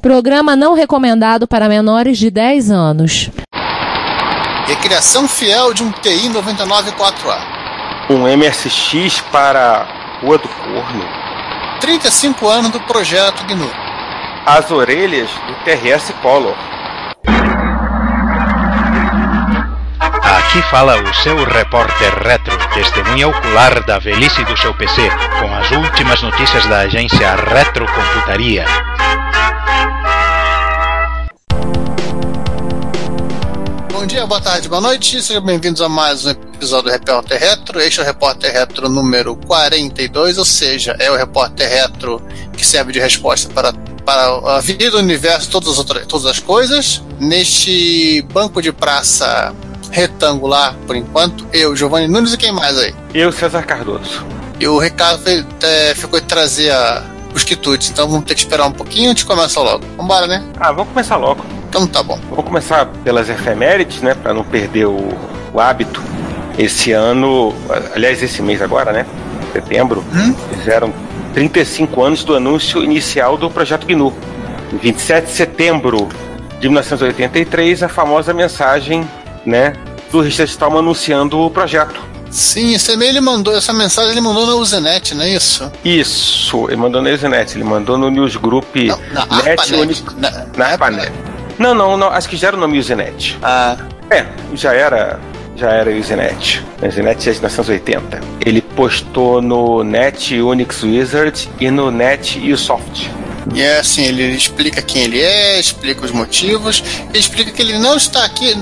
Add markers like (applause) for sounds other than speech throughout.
Programa não recomendado para menores de 10 anos. Recriação fiel de um TI 994A. Um MSX para Rua do Corno. 35 anos do projeto GNU. As orelhas do TRS Color. Aqui fala o seu repórter retro, testemunha ocular da velhice do seu PC, com as últimas notícias da agência Retrocomputaria. Bom dia, boa tarde, boa noite, sejam bem-vindos a mais um episódio do Repórter Retro. Este é o Repórter Retro número 42, ou seja, é o Repórter Retro que serve de resposta para, para a vida, o universo, todas as, outras, todas as coisas. Neste banco de praça retangular, por enquanto, eu, Giovanni Nunes e quem mais aí? Eu, César Cardoso. E o Ricardo foi, é, ficou de trazer a, os quitutes, então vamos ter que esperar um pouquinho antes de começar logo. Vambora, né? Ah, vamos começar logo. Então tá bom. Vou começar pelas efemérides, né, para não perder o, o, hábito. Esse ano, aliás, esse mês agora, né, setembro, hum? fizeram 35 anos do anúncio inicial do projeto GNU. Em 27 de setembro de 1983, a famosa mensagem né, do Richard Stallman anunciando o projeto. Sim, esse e-mail ele mandou, essa mensagem ele mandou na Usenet, não é isso? Isso, ele mandou na Usenet, ele mandou no Newsgroup não, na Net, ARPANET. Na, na ARPANET. Não, não, não, acho que já era o nome Usenet. Ah. É, já era, já era Usenet. Usenet é de 1980. Ele postou no Net Unix Wizard e no Net Usoft. E é assim, ele explica quem ele é, explica os motivos, explica que ele não está aqui,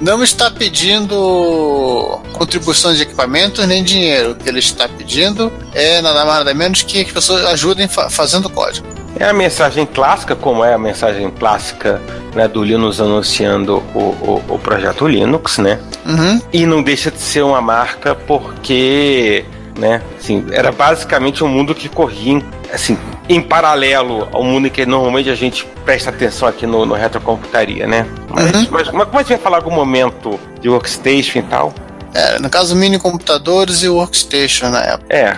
não está pedindo contribuições de equipamentos nem dinheiro. O que ele está pedindo é nada mais nada menos que as pessoas ajudem fa fazendo código. É a mensagem clássica, como é a mensagem clássica né, do Linux anunciando o, o, o projeto Linux, né? Uhum. E não deixa de ser uma marca porque, né? Assim, era basicamente um mundo que corria, assim, em paralelo ao mundo que normalmente a gente presta atenção aqui no, no retrocomputaria, né? Mas, Uhum. mas, mas como a gente vai falar algum momento de workstation e tal? É, no caso, mini computadores e workstation na época. É,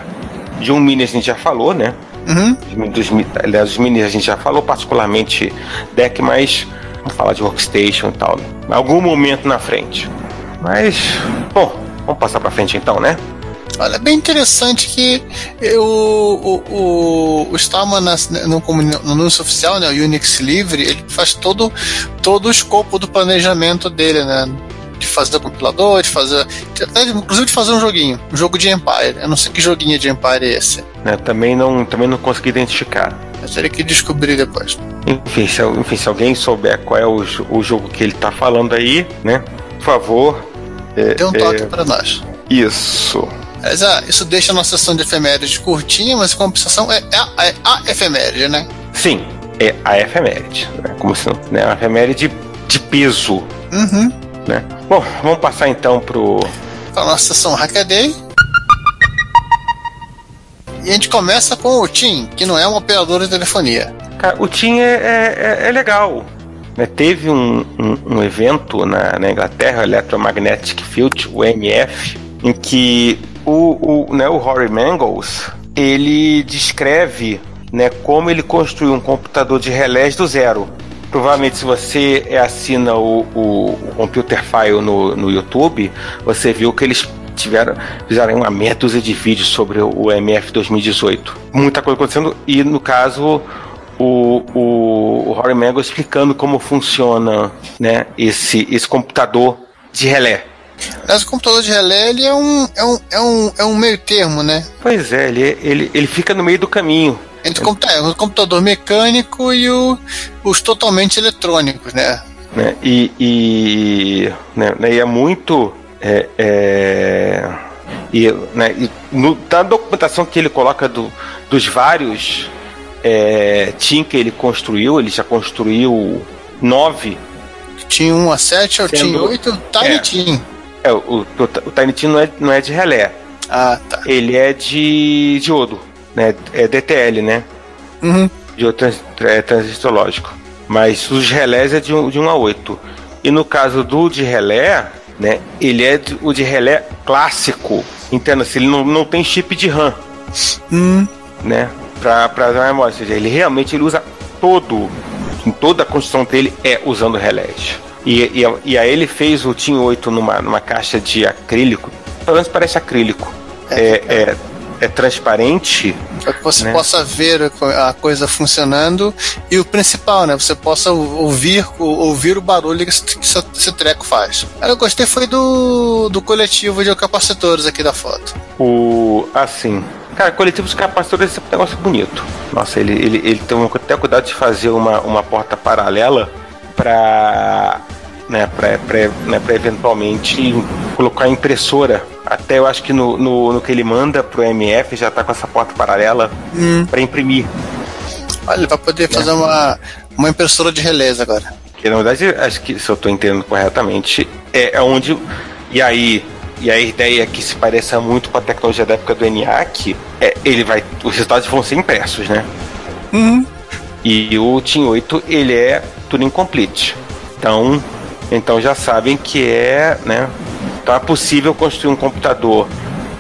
de um mini a gente já falou, né? Uhum. Dos, aliás, os minis a gente já falou, particularmente deck, mas vamos falar de workstation e tal. Né? Em algum momento na frente. Mas, bom, vamos passar pra frente então, né? Olha, é bem interessante que eu, o, o, o Stallman na- no, no anúncio oficial, né, o Unix Livre, ele faz todo, todo o escopo do planejamento dele, né? De fazer compilador, de fazer. de- até, inclusive de fazer um joguinho, um jogo de Empire. Eu não sei que joguinho de Empire é esse. Né, Também, não, também não consegui identificar. Eu teria que descobrir depois. Enfim se, enfim, se alguém souber qual é o, o jogo que ele tá falando aí, né? Por favor. é, Dê um é, toque para nós. Isso. Mas, ah, isso deixa a nossa sessão de efemérides curtinha, mas a compensação é, é, a- é a efeméride, né? Sim, é a efeméride. Né? Como se não. Né? A efeméride de, de peso. Uhum. Né? Bom, vamos passar então pro. Para a nossa sessão Hackaday. E a gente começa com o TIM, que não é um operador de telefonia. Cara, o TIM é, é, é- é legal. Né, teve um, um- um evento na, na Inglaterra, o Electromagnetic Field, o EMF, em que o, o, né, o Rory Mangles ele descreve né, como ele construiu um computador de relés do zero. Provavelmente, se você é, assina o, o, o Computer File no, no YouTube, você viu que eles tiveram fizeram uma meia dúzia de vídeos sobre o, o MF 2018. Muita coisa acontecendo e, no caso, o, o, o Rory Mango explicando como funciona né, esse, esse computador de relé. Mas o computador de relé ele é um, é um, é um, é um meio termo, né? Pois é, ele, ele, ele fica no meio do caminho. Entre o, é, o computador mecânico e o- os totalmente eletrônicos, né? né? E, e, né, né, e é muito. É, é, e, né, e no, da documentação que ele coloca do, dos vários é, TIM que ele construiu, ele já construiu nove. Tinha 1 a 7, eu Sendo- tinha 8, Tiny é. Tim. É, o, o, o Tiny Tim não é, não é de relé, Ah, tá. ele é de diodo, né? É DTL, né? Uhum. de trans, é, transistor lógico. Mas os relés é de 1 de um a 8. E no caso do de relé, né, ele é de- o de relé clássico. Entenda, se ele não, não tem chip de RAM, Hum. né, pra, pra memória. Ou seja, ele realmente ele usa todo, toda a construção dele é usando relés. E, e, e aí ele fez o Team 8 numa, numa caixa de acrílico, pelo menos parece acrílico. É, é, é transparente. Para que você né? possa ver a coisa funcionando e o principal, né? Você possa ouvir, ouvir o barulho que esse, esse treco faz. Eu gostei foi do, do coletivo de capacitores aqui da foto. O. Assim. Cara, coletivo de capacitores é um negócio bonito. Nossa, ele, ele, ele tem até cuidado de fazer uma, uma porta paralela para né, para né, eventualmente colocar impressora. Até eu acho que no, no, no, que ele manda pro MF já tá com essa porta paralela hum. para imprimir. Olha, vai poder é. fazer uma, uma impressora de relés agora. Que na verdade, acho que se eu estou entendendo corretamente, é, é onde. E aí, e a ideia que se pareça muito com a tecnologia da época do ENIAC, é, ele vai, os resultados vão ser impressos, né? Uhum. E o Team 8, ele é tudo incomplete. Então, então já sabem que é, né? Então é possível construir um computador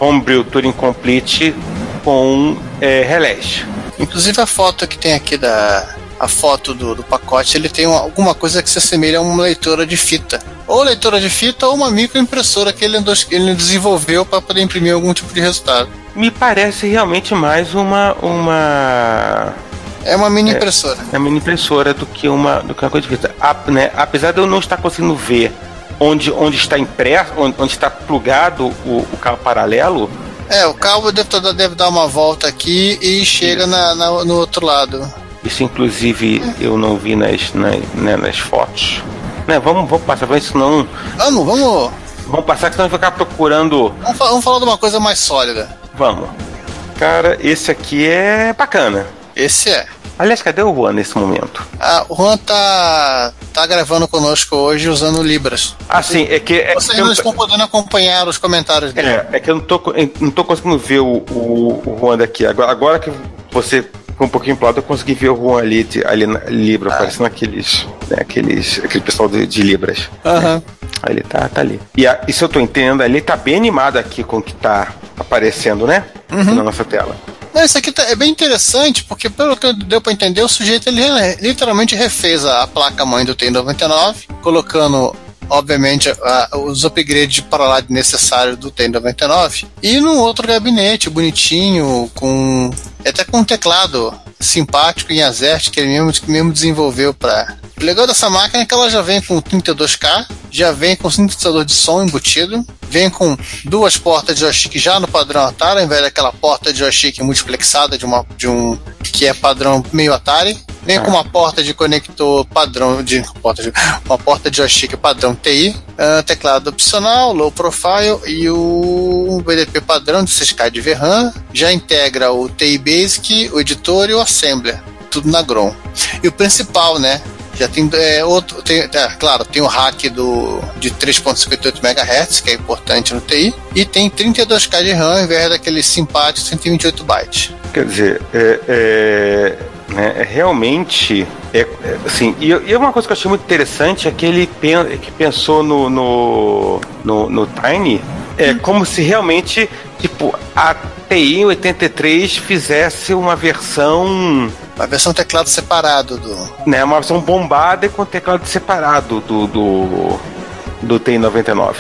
Homebrew Turing Complete com é, relés. Inclusive a foto que tem aqui da a foto do, do pacote, ele tem uma, alguma coisa que se assemelha a uma leitora de fita. Ou leitora de fita ou uma microimpressora que ele, ele desenvolveu para poder imprimir algum tipo de resultado. Me parece realmente mais uma uma é uma mini impressora. É, é uma mini impressora do que uma, do que uma coisa de vista. A, né, apesar de eu não estar conseguindo ver onde, onde está impresso, onde, onde está plugado o, o cabo paralelo. É, o cabo deve, deve dar uma volta aqui e chega na, na, no outro lado. Isso, inclusive, eu não vi nas, nas, né, nas fotos. Né, vamos, vamos passar, vamos, senão. Vamos, vamos. Vamos passar, que senão vai ficar procurando. Vamos, vamos falar de uma coisa mais sólida. Vamos. Cara, esse aqui é bacana. Esse é. Aliás, cadê o Juan nesse momento? Ah, o Juan tá, tá gravando conosco hoje usando Libras. Ah, sim, é que. É Vocês não estão podendo acompanhar os comentários dele. É, é que eu não tô, não tô conseguindo ver o, o, o Juan daqui. Agora, agora que você um pouquinho pro lado, eu consegui ver o Juan ali, ali na Libra, ah. parecendo aqueles, né, aqueles, aquele pessoal de, de Libras. Aham. Uhum. Ele tá, tá ali. E, a, e se eu tô entendendo, ele tá bem animado aqui com o que tá aparecendo, né? Uhum. Na nossa tela. Não, isso aqui tá, é bem interessante, porque pelo que deu para entender, o sujeito ele literalmente refez a, a placa mãe do T99, colocando obviamente, os upgrades para lá necessários do T99 e num outro gabinete bonitinho, com até com um teclado simpático em Azert que ele mesmo, que mesmo desenvolveu para. O legal dessa máquina é que ela já vem com 32K, já vem com sintetizador de som embutido, vem com duas portas de joystick já no padrão Atari, ao invés daquela porta de joystick multiplexada de, uma, de um que é padrão meio Atari. Vem com uma porta de conector padrão de porta de, uma porta de joystick padrão TI, uh, teclado opcional, low profile e o BDP padrão de 6K de VRAM. Já integra o TI Basic, o editor e o assembler, tudo na Grom. E o principal, né? Já tem é, outro, tem, é, claro, tem o hack do, de 3.58 MHz, que é importante no TI, e tem 32K de RAM ao invés daquele simpático 128 bytes. Quer dizer, é, é, é realmente é, é, assim, e, e, uma coisa que eu achei muito interessante é que ele pen, que pensou no, no, no, no Tiny é como se realmente tipo a TI 83 fizesse uma versão uma versão teclado separado do. Né, uma versão bombada e com teclado separado do, do, do TI-99.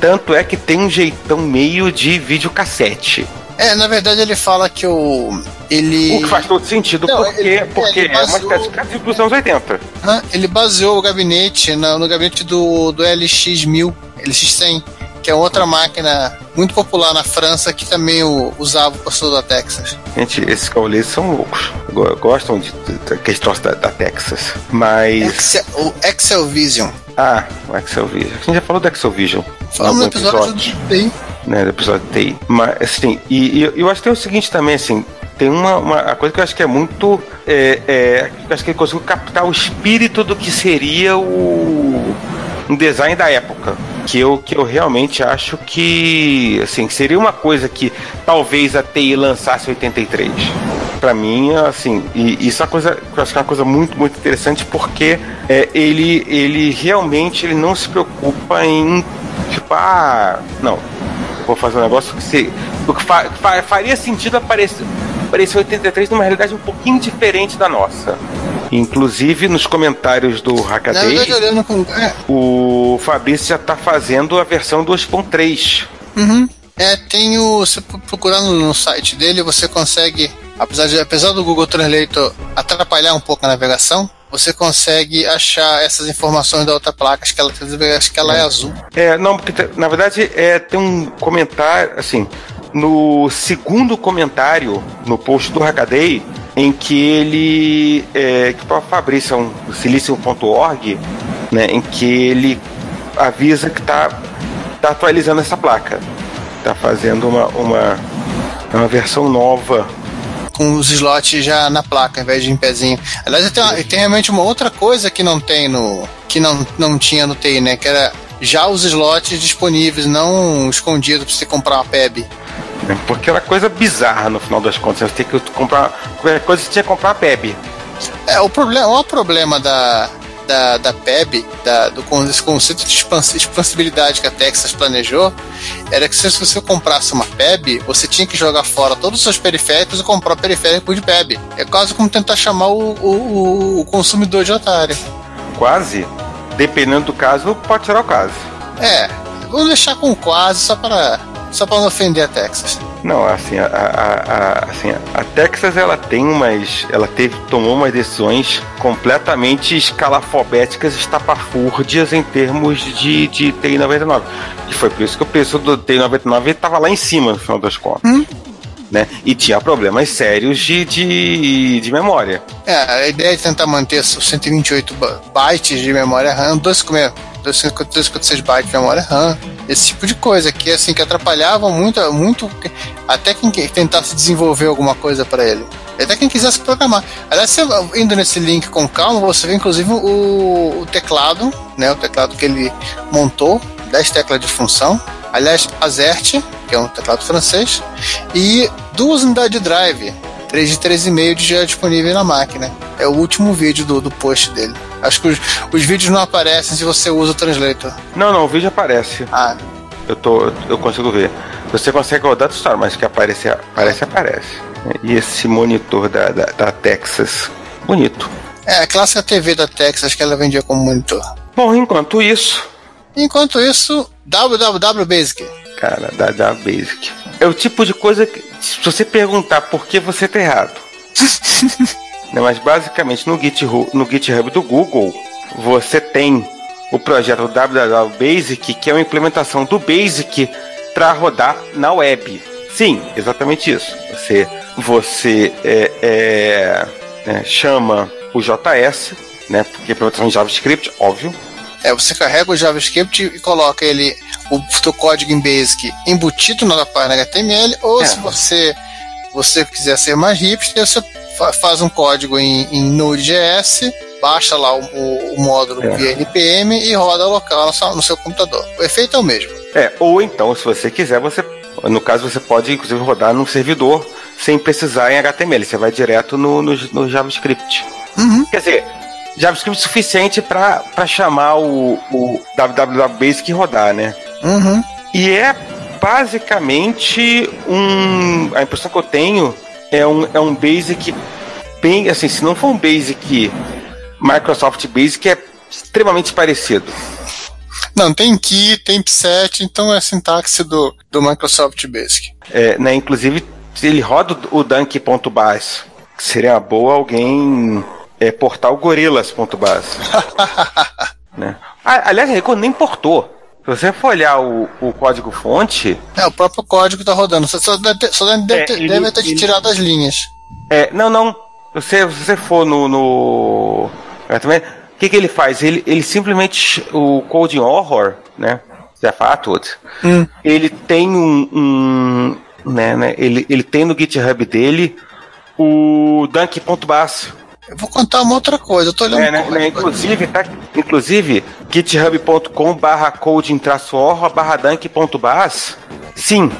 Tanto é que tem um jeitão meio de videocassete. É, na verdade ele fala que o. Ele... O que faz todo sentido, Não, porque, ele, porque ele baseou... é uma espécie de dos anos 80. ele baseou o gabinete no, no gabinete do, do LX1000, LX100 que é outra máquina muito popular na França que também o, usava o pastor da Texas. Gente, esses cauleses são loucos. Gostam de, de, questões da, da Texas. Mas. Excel, o Excel Vision. Ah, o Excel Vision. A gente já falou do Excel Vision. Falamos no episódio, episódio do TI. Né, do episódio do TI. Mas, assim, e, e eu acho que tem o seguinte também, assim, tem uma, uma coisa que eu acho que é muito é, é, acho que ele conseguiu captar o espírito do que seria o um design da época que eu, que eu realmente acho que assim seria uma coisa que talvez a TI lançasse 83 para mim assim e isso é uma coisa eu acho que é uma coisa muito muito interessante porque é, ele ele realmente ele não se preocupa em tipo ah não vou fazer um negócio que se que fa, faria sentido aparecer aparecer 83 numa realidade um pouquinho diferente da nossa Inclusive, nos comentários do Hackaday, é. o Fabrício já está fazendo a versão 2.3. Uhum. É, tem o. Você procurando no site dele, você consegue. Apesar, de, apesar do Google Translator atrapalhar um pouco a navegação, você consegue achar essas informações da outra placa. Acho que ela, acho que ela é. é azul. É, não, porque na verdade é, tem um comentário, assim, no segundo comentário no post do Hackaday, em que ele. É, que o Fabrício, um, silicium.org, né, em que ele avisa que está tá atualizando essa placa. Está fazendo uma, uma, uma versão nova com os slots já na placa, ao invés de em pezinho. Aliás, tem, tem realmente uma outra coisa que não tem no. que não, não tinha no TI, né? Que era já os slots disponíveis, não escondidos para você comprar uma PEB. Porque era coisa bizarra no final das contas. Você tem que comprar. Qualquer coisa você tinha que comprar a PEB. É, o problema, o problema da, da, da PEB, da, do desse conceito de expansibilidade que a Texas planejou, era que se você comprasse uma PEB, você tinha que jogar fora todos os seus periféricos e comprar o periférico de PEB. É quase como tentar chamar o, o, o consumidor de otário. Quase? Dependendo do caso, pode tirar o caso. É, vamos deixar com quase só para só para não ofender a Texas. Não, assim, a, a, a, assim, a Texas ela tem umas. Ela teve, tomou umas decisões completamente escalafobéticas, estapafúrdias em termos de, de TI 99. E foi por isso que o preço do TI 99 estava lá em cima, no final das contas. Hum? Né? E tinha problemas sérios de, de, de memória. É, a ideia de tentar manter os 128 bytes de memória RAM, 256 bytes de memória RAM, esse tipo de coisa que assim que atrapalhava muito, muito até quem tentasse desenvolver alguma coisa para ele. Até quem quisesse programar. Aliás, indo nesse link com calma, você vê inclusive o, o teclado, né, o teclado que ele montou, 10 teclas de função. Aliás, Azerte, que é um teclado francês, e duas unidades de drive, 3 de 3,5 já disponível na máquina. É o último vídeo do, do post dele. Acho que os, os vídeos não aparecem se você usa o translator. Não, não, o vídeo aparece. Ah. Eu, tô, eu consigo ver. Você consegue rodar do Store, mas que aparece, aparece, aparece. E esse monitor da, da, da Texas, bonito. É, a clássica TV da Texas que ela vendia como monitor. Bom, enquanto isso. Enquanto isso, www Basic. Cara, www Basic. É o tipo de coisa que, se você perguntar por que você tá errado. (laughs) Né, mas basicamente no GitHub, no GitHub do Google, você tem o projeto www Basic, que é uma implementação do Basic para rodar na web. Sim, exatamente isso. Você, você é, é, é, chama o JS, né? Porque é implementação de JavaScript, óbvio. É, você carrega o JavaScript e coloca ele, o teu código em Basic embutido na página HTML, ou é. se você, você quiser ser mais hipster, você faz um código em, em Node.js, baixa lá o, o, o módulo é. via NPM e roda local no seu, no seu computador. O efeito é o mesmo. É, ou então, se você quiser, você no caso você pode inclusive rodar num servidor sem precisar em HTML, você vai direto no, no, no JavaScript. Uhum. Quer dizer, JavaScript suficiente para chamar o, o www Basic e rodar, né? Uhum. E é basicamente um. A impressão que eu tenho é um, é um Basic bem. Assim, se não for um Basic Microsoft Basic, é extremamente parecido. Não, tem Key, tem P7, então é a sintaxe do, do Microsoft Basic. É, né, inclusive, ele roda o Dunk.base. Seria boa alguém é, portar o Gorillas.base. (laughs) né? Ah, aliás, a Record nem portou. Se você for olhar o, o código fonte. É, o próprio código tá rodando. Você só deve, ter, só deve, é, ter, ele, deve ter ele, tirado as linhas. É, não, não. Você, se você for no. no é, também, o que, que ele faz? Ele, ele simplesmente. O Coding Horror, né? Zefatwood, hum. ele tem um. um né, né, ele, ele tem no GitHub dele o Dunk.base eu vou contar uma outra coisa, eu tô olhando. É, né, né, inclusive, tá, inclusive, github.com barra coding traço barra dunk.bas. Sim,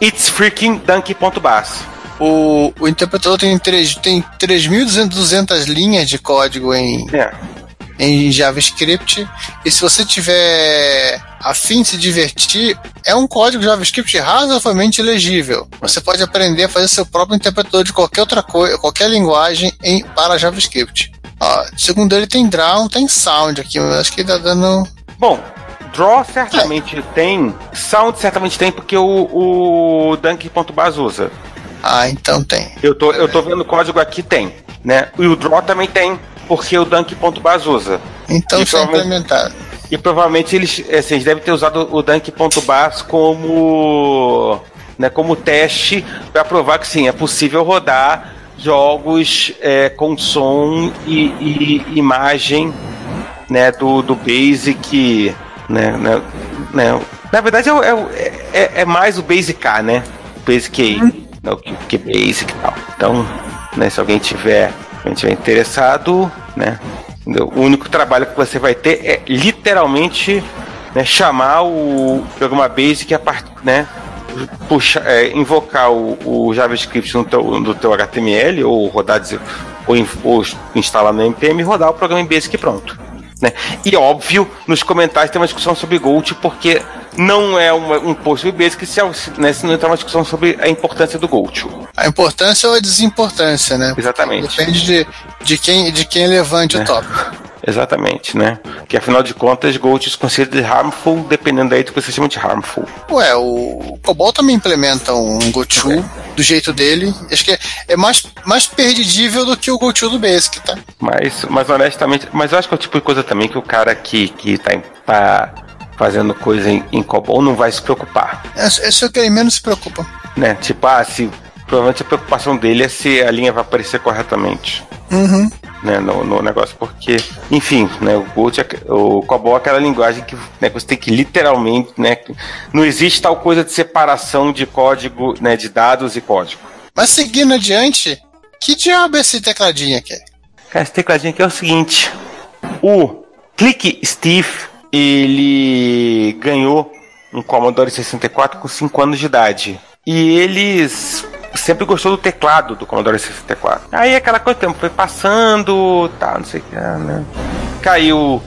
it's freaking dunk.bas. O, o interpretador tem, 3, tem 3.200 linhas de código em, é em JavaScript. E se você tiver afim de se divertir, é um código JavaScript razoavelmente legível. Você pode aprender a fazer seu próprio interpretador de qualquer outra coisa, qualquer linguagem em, para JavaScript. Ó, segundo ele tem draw, tem sound aqui, mas acho que ele tá dando. Bom, draw certamente é. tem, sound certamente tem, porque o, o Dunk.baz usa. Ah, então tem. Eu tô, eu tô vendo o código aqui, tem. Né? E o draw também tem, porque o Dunk.baz usa. Então foi implementado. E provavelmente eles, assim, eles devem ter usado o Dunk.baz como, né, como teste para provar que sim, é possível rodar jogos é, com som e, e, imagem né, do, do Basic. Né, né, né. Na verdade é, é, é, é mais o Basic A, né? O Basic A, uhum. né, que, que Basic e tal. Então, né, se alguém tiver, alguém tiver interessado, né, o único trabalho que você vai ter é literalmente né, chamar o programa Basic a part, né, puxa, é, invocar o, o, JavaScript no teu, no teu HTML ou rodar ou, ou instalar no NPM e rodar o programa em Basic pronto. Né? E óbvio, nos comentários tem uma discussão sobre Gold, porque não é uma, um post sobre Basic se, né, se não entrar uma discussão sobre a importância do Gold. A importância ou a desimportância, né? Exatamente. Depende de, de, quem, de quem levante é. o tópico. Exatamente, né? Que afinal de contas, Gold is considered harmful, dependendo aí do que você chama de harmful. Ué, o Cobol também implementa um GoTo okay. do jeito dele. Acho que é, é mais, mais perdidível do que o GoTo do Basic, tá? Mas, mas honestamente, mas eu acho que é o tipo de coisa também que o cara que, que tá, tá fazendo coisa em, em COBOL não vai se preocupar. É, é o que ele menos se preocupa. Né? Tipo, ah, se provavelmente a preocupação dele é se a linha vai aparecer corretamente. Uhum. Né, no, no, negócio, porque, enfim, né, o Gold, é, o COBOL é aquela linguagem que, né, você tem que literalmente, né, não existe tal coisa de separação de código, né, de dados e código. Mas seguindo adiante, que diabo é esse tecladinho aqui? Cara, esse tecladinho aqui é o seguinte, o Click Steve, ele ganhou um Commodore 64 com 5 anos de idade. E eles sempre gostou do teclado do Commodore 64. Aí aquela coisa, tempo foi passando, tá, não sei o que, né? Caiu,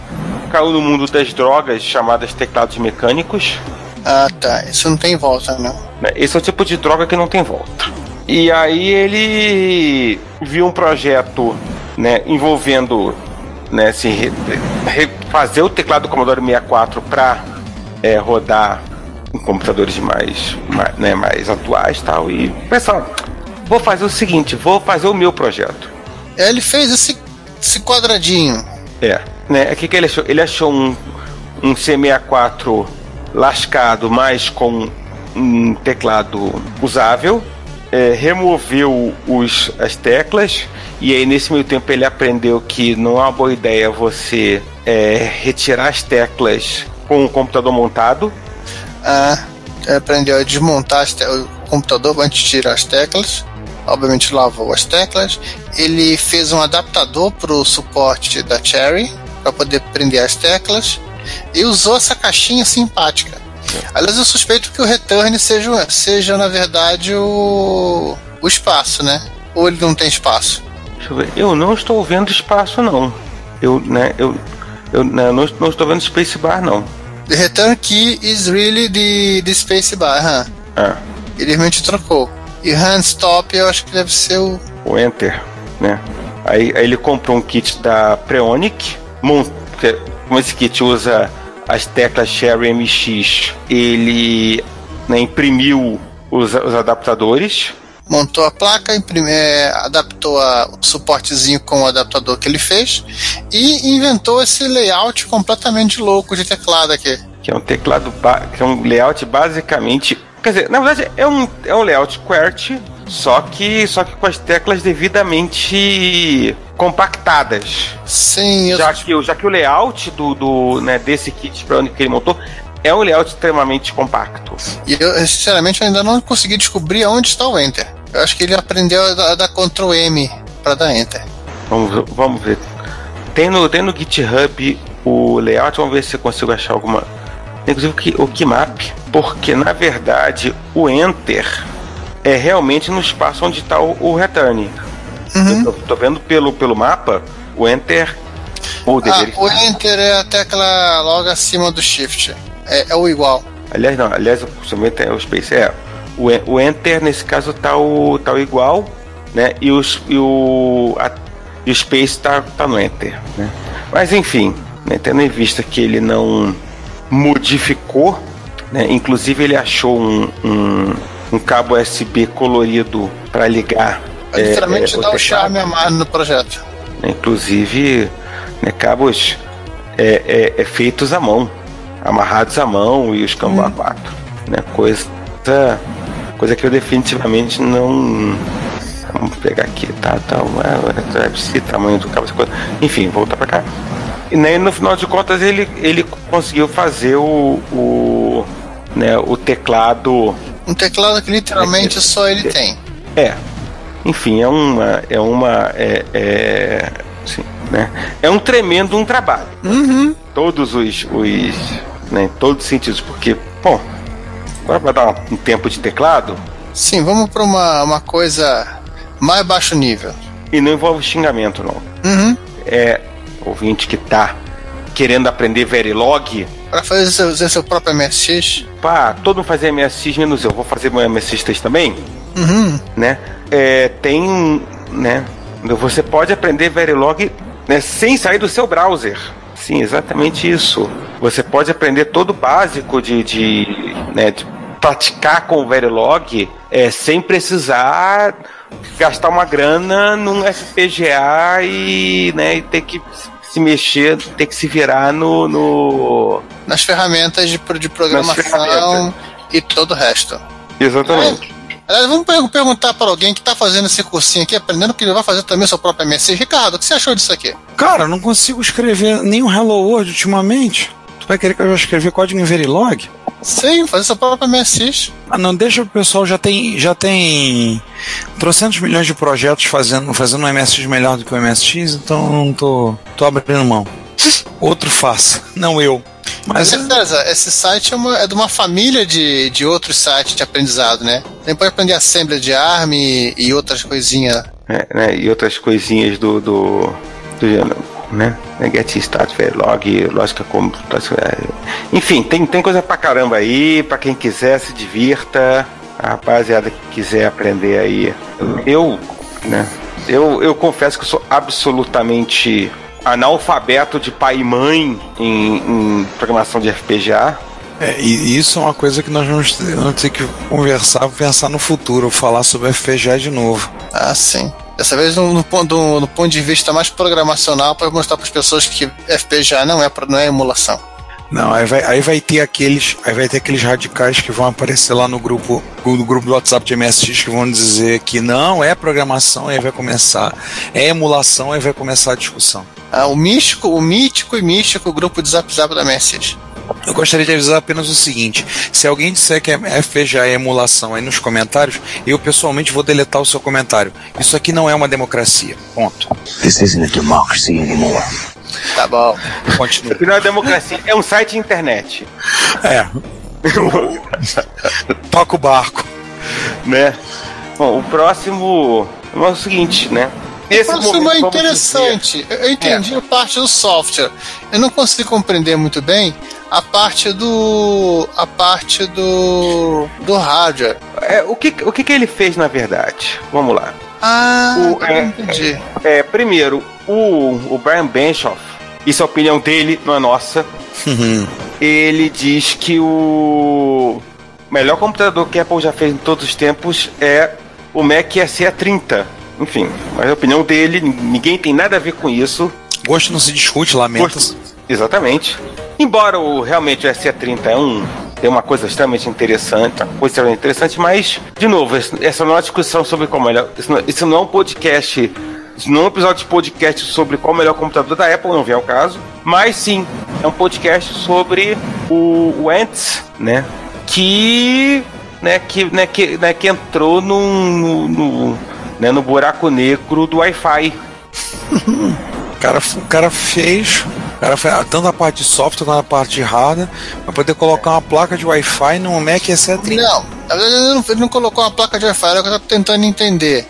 caiu no mundo das drogas chamadas teclados mecânicos. Ah, tá. Isso não tem volta, não. Né, esse é o tipo de droga que não tem volta. E aí ele viu um projeto, né, envolvendo, né, se re, re, fazer o teclado do Commodore 64 para é, rodar computadores mais, mais, né, mais atuais tal. E, pessoal, vou fazer o seguinte, vou fazer o meu projeto. É, ele fez esse, esse quadradinho. É, né? O é que, que ele achou? Ele achou um, um C64 lascado, mas com um teclado usável, é, removeu os, as teclas, e aí nesse meio tempo ele aprendeu que não é uma boa ideia você é, retirar as teclas com o computador montado, ah, aprendeu a desmontar o computador antes de tirar as teclas. Obviamente lavou as teclas. Ele fez um adaptador para o suporte da Cherry para poder prender as teclas e usou essa caixinha simpática. Aliás, eu suspeito que o return seja, seja na verdade o, o espaço, né? Ou ele não tem espaço? Deixa eu ver. Eu não estou vendo espaço, não. Eu, né, eu, eu né, não, não estou vendo spacebar, não. The return key is really the, the space bar, huh? Ah. Ele realmente trocou. E hand stop eu acho que deve ser o. O enter, né? Aí, aí ele comprou um kit da Preonic. Como esse kit usa as teclas Cherry MX, ele né, imprimiu os, os adaptadores montou a placa, imprime, é, adaptou a, o suportezinho com o adaptador que ele fez e inventou esse layout completamente louco de teclado aqui. Que é um teclado, que é um layout basicamente. Quer dizer, na verdade é um, é um layout QWERTY, só que, só que com as teclas devidamente compactadas. Sim, eu... já, que, já que o layout do, do, né, desse kit para onde que ele montou é um layout extremamente compacto. E eu, sinceramente, ainda não consegui descobrir onde está o Enter. Eu acho que ele aprendeu a dar Ctrl M para dar Enter. Vamos, vamos ver. Tem no, tem no GitHub o layout, vamos ver se eu consigo achar alguma. Inclusive o Keymap, porque na verdade o Enter é realmente no espaço onde está o, o Return. Uhum. Eu tô, tô, vendo pelo, pelo mapa, o Enter. Ou ah, o Enter é a tecla logo acima do Shift. É, é o igual. Aliás, não, aliás, o o Space é. O, o Enter, nesse caso, tá o, tá o igual, né? E, os, e o, a, e o Space tá, tá no Enter, né? Mas enfim, né, tendo em vista que ele não modificou, né, inclusive ele achou um, um, um cabo USB colorido para ligar. É, literalmente é, dá o charme a mais no projeto. Inclusive, né, cabos é, é, é, feitos à mão, amarrados à mão e os cambos hum. a quatro. Né, coisa, coisa que eu definitivamente não. Vamos pegar aqui, tá? tá é, tamanho do cabo, enfim, voltar para cá. E né, no final de contas ele, ele conseguiu fazer o, o, né, o teclado. Um teclado que literalmente é, só ele tem. É. Enfim, é uma. É uma. É, é, assim, né? é um tremendo um trabalho. Uhum. Todos os. os né, em todos os sentidos, porque, bom, agora vai dar um tempo de teclado. Sim, vamos para uma, uma coisa mais baixo nível. E não envolve xingamento, não. Uhum. É, ouvinte que tá querendo aprender Verilog. Para fazer seu, seu próprio MSX? Pá, todo mundo fazia MSX, menos eu. Vou fazer meu MSX3 também? Uhum. Né? É, tem, né? Você pode aprender Verilog né, sem sair do seu browser. Sim, exatamente isso. Você pode aprender todo o básico de, de, né, de praticar com o Verilog é, sem precisar gastar uma grana num FPGA e, né, e ter que se mexer, ter que se virar no. no... Nas ferramentas de, de programação ferramentas. e todo o resto. Exatamente. Aliás, vamos perguntar para alguém que está fazendo esse cursinho aqui, aprendendo que ele vai fazer também seu próprio MSC. Ricardo, o que você achou disso aqui? Cara, não consigo escrever nem o Hello World ultimamente. Tu vai querer que eu já escrever código em Verilog? Sim, fazer seu próprio MSX. Ah, não, deixa o pessoal já tem já tem trocentos milhões de projetos fazendo fazendo um MSX melhor do que o MSX, então não tô tô abrindo mão. Outro faça, não eu. Mas certeza, esse site é, uma, é de uma família de, de outros sites de aprendizado, né? Você pode aprender assembly de ARM e, e outras coisinhas. É, né? E outras coisinhas do, do, do né? Get Start Verilog, lógica como. Enfim, tem, tem coisa pra caramba aí, pra quem quiser se divirta, a rapaziada que quiser aprender aí. Eu, né? Eu, eu confesso que eu sou absolutamente analfabeto de pai e mãe em, em programação de FPGA. É, e isso é uma coisa que nós vamos ter, vamos ter que conversar, pensar no futuro, falar sobre FPGA de novo. Ah, sim. Dessa vez no, no, ponto, no ponto de vista mais programacional para mostrar para as pessoas que FPGA não é, não é emulação. Não, aí vai, aí vai ter aqueles, aí vai ter aqueles radicais que vão aparecer lá no grupo, no grupo do WhatsApp de MSX que vão dizer que não é programação, aí vai começar, é emulação, aí vai começar a discussão. Ah, o místico, o mítico e místico grupo de Zap Zap da MSX. Eu gostaria de avisar apenas o seguinte: se alguém disser que é FPGA é emulação aí nos comentários, eu pessoalmente vou deletar o seu comentário. Isso aqui não é uma democracia. Ponto. This isn't a democracy anymore. Tá bom. Continua. Isso não é democracia, é um site de internet. É. (laughs) Toca o barco. Né? Bom, o próximo é o seguinte, né? Esse próximo é interessante. Eu entendi é. a parte do software. Eu não consegui compreender muito bem a parte do a parte do do hardware. É, o que o que, que ele fez na verdade? Vamos lá. Ah, o, é, entendi. É, primeiro, o, o Brian Benchoff, isso é a opinião dele, não é nossa. Uhum. ele diz que o melhor computador que a Apple já fez em todos os tempos é o Mac SE30. Enfim, mas a opinião dele, ninguém tem nada a ver com isso. Gosto não se discute, lamenta. Exatamente. Embora o realmente o SE30 é um tem uma coisa extremamente interessante, uma coisa extremamente interessante, mas, de novo, essa não é uma discussão sobre qual melhor. Isso não, é um podcast. Isso não é um episódio de podcast sobre qual o melhor computador da Apple, não vem ao caso. Mas sim, é um podcast sobre o, o Ants, né? Que. Né, que, né, que, né, que entrou no, no, né, no buraco negro do Wi-Fi. (laughs) cara, o cara fez o cara foi tanto a parte de software quanto a parte de hardware para poder colocar uma placa de Wi-Fi no Mac EC30. Não, na verdade ele não, ele não colocou uma placa de Wi-Fi, era o que eu estava tentando entender.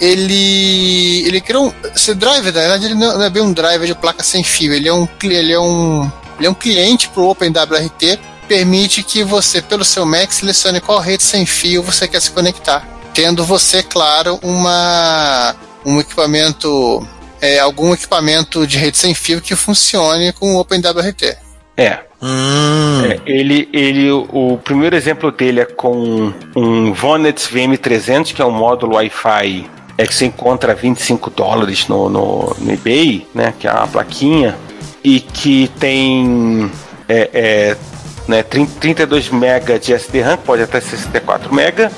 Ele ele criou um, esse driver, na verdade ele não é bem um driver de placa sem fio, ele é um ele é um ele é um cliente para o OpenWRT permite que você pelo seu Mac selecione qual rede sem fio você quer se conectar, tendo você claro uma um equipamento é, algum equipamento de rede sem fio que funcione com o OpenWRT. É. Hum. É, ele, ele, o primeiro exemplo dele é com um Vonnet VM300, que é um módulo Wi-Fi é que você encontra 25 dólares no, no, no eBay, né? Que é uma plaquinha e que tem é, é, né, 30, 32 MB de SD-RAM, pode até 64 MB,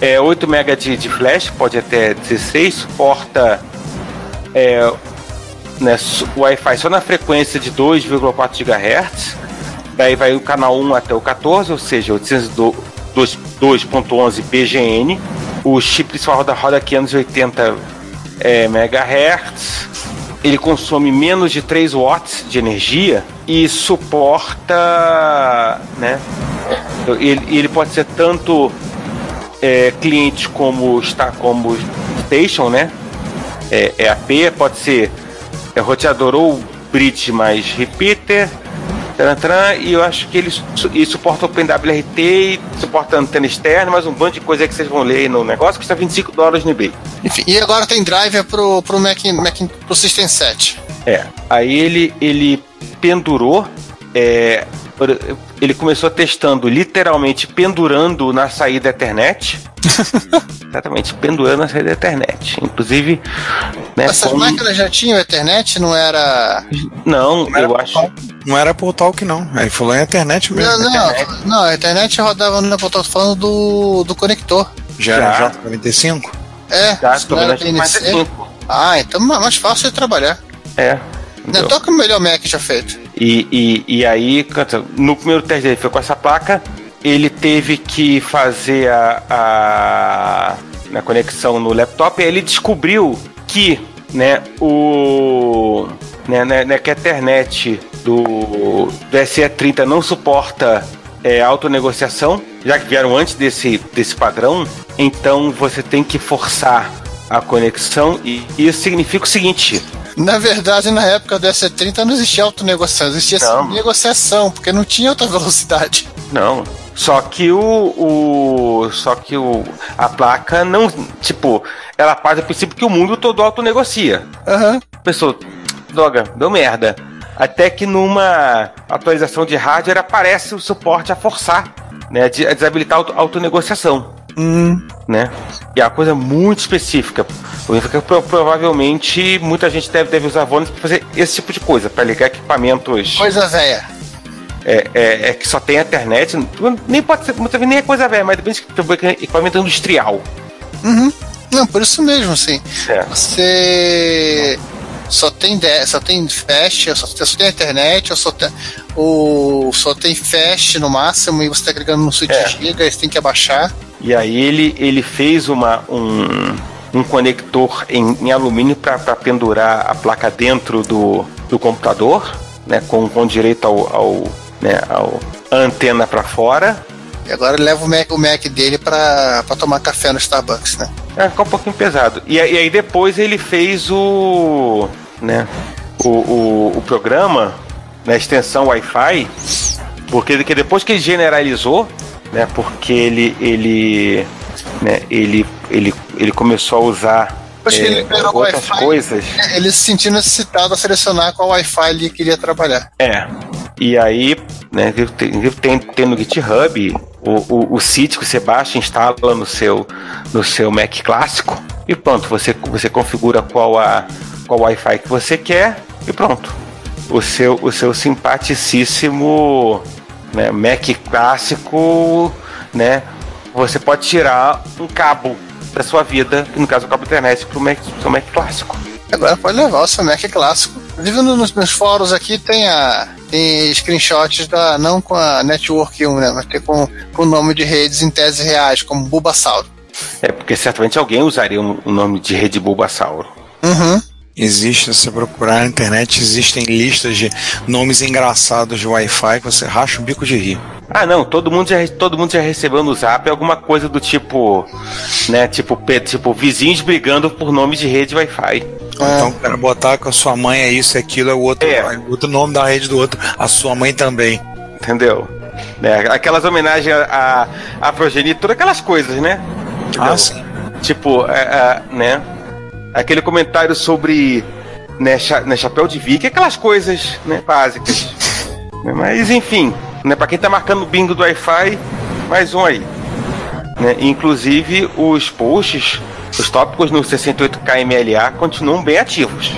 é, 8 MB de, de flash, pode até 16, suporta é, né, Wi-Fi só na frequência de 2,4 GHz, daí vai o canal 1 até o 14, ou seja, 802.11 BGN, o chip principal roda, roda 580 é, MHz, ele consome menos de 3 watts de energia e suporta, né? Ele, ele pode ser tanto é, cliente como está como station, né? É, é AP, pode ser é, roteador ou bridge mais repeater, Tran, e eu acho que ele, ele suporta OpenWRT e suporta antena externa, mas um bando de coisa que vocês vão ler no negócio, custa 25 dólares no eBay. Enfim, e agora tem driver pro, pro Mac, Mac pro System 7. É. Aí ele, ele pendurou. É, ele começou testando literalmente pendurando na saída Ethernet. (laughs) Exatamente, pendurando na saída Ethernet. Inclusive. Né, Essas como... máquinas já tinham Ethernet? Não era. Não, Não era eu acho. Não era por talk, não. Aí falou em internet mesmo. Não, não, não, a internet rodava no tô falando do, do conector. Já era Já. J45? É, Já, era PNC. Ah, então é mais fácil de trabalhar. É. Não toca o melhor Mac já feito. E, e, e aí, no primeiro teste dele foi com essa placa, ele teve que fazer a, a, na conexão no laptop, e aí ele descobriu que né, o né, né, né, que a internet do, do SE30 não suporta é, autonegociação, já que vieram antes desse, desse padrão, então você tem que forçar a conexão e isso significa o seguinte, Na verdade, na época do S30 não existia autonegociação, existia Não. negociação, porque não tinha alta (laughs) velocidade. Não. Só que o, o. Só que o. A placa não. Tipo, ela parte do princípio que o mundo todo autonegocia. Aham. Pessoa, droga, deu merda. Até que numa atualização de hardware aparece o suporte a forçar, né? A desabilitar a auto- autonegociação. Hum. Né? E é uma coisa muito específica. Pro- Provavelmente muita gente deve, deve usar Vonis para fazer esse tipo de coisa, para ligar equipamentos Coisa velha. é, é, é que só tem a internet, nem pode ser, muitas vezes nem é coisa velha, mas depende de equipamento industrial. Uhum. Não, por isso mesmo, assim. É. Você só tem de, só tem fast, só, só tem internet, ou só tem, ou só tem fast no máximo e você tá agregando no switch É. giga, você tem que abaixar. E aí ele, ele fez uma, um, um conector em, em alumínio para pendurar a placa dentro do, do computador, né, com, com direito ao, ao, né, ao antena para fora. E agora ele leva o Mac, o Mac dele pra tomar café no Starbucks, né? É, ficou um pouquinho pesado. E, aí- e aí depois ele fez o. né? O, o, o programa, na extensão Wi-Fi, porque que depois que ele generalizou, né? Porque ele. ele né, ele, ele, ele começou a usar que é, ele liberou o outras coisas. Ele se sentiu necessitado a selecionar qual Wi-Fi ele queria trabalhar. É. E aí, né, tem, tem, no GitHub o, o, o sítio que você baixa instala no seu, no seu Mac clássico. E pronto, você, você configura qual a qual Wi-Fi que você quer e pronto. O seu, o seu simpaticíssimo né, Mac clássico, né? Você pode tirar um cabo da sua vida, que no caso é o cabo internet, para o Mac, pro seu Mac clássico. Agora pode levar o seu Mac clássico. Inclusive nos meus fóruns aqui tem a tem screenshots da não com a Network 1, né, mas tem com o nome de redes em tese reais, como Bulbasauro. É porque certamente alguém usaria o o nome de Rede Bulbasauro. Uhum. Existe, se você procurar na internet, existem listas de nomes engraçados de Wi-Fi que você racha o bico de rir. Ah, não, todo mundo já, todo mundo já recebeu no zap alguma coisa do tipo, né, tipo, tipo vizinhos brigando por nome de rede Wi-Fi. Então o cara botar que a sua mãe é isso e aquilo, é o outro, É. outro nome da rede do outro, a sua mãe também. Entendeu? Né, aquelas homenagens à, à progenitora, aquelas coisas, né? Ah, sim. Tipo, é, é, né? Aquele comentário sobre né, cha, né, chapéu de Vicky, aquelas coisas né, básicas. (laughs) Né, Mas enfim, né, para quem tá marcando o bingo do Wi-Fi, mais um aí. Né, inclusive os posts, os tópicos no 68KMLA continuam bem ativos.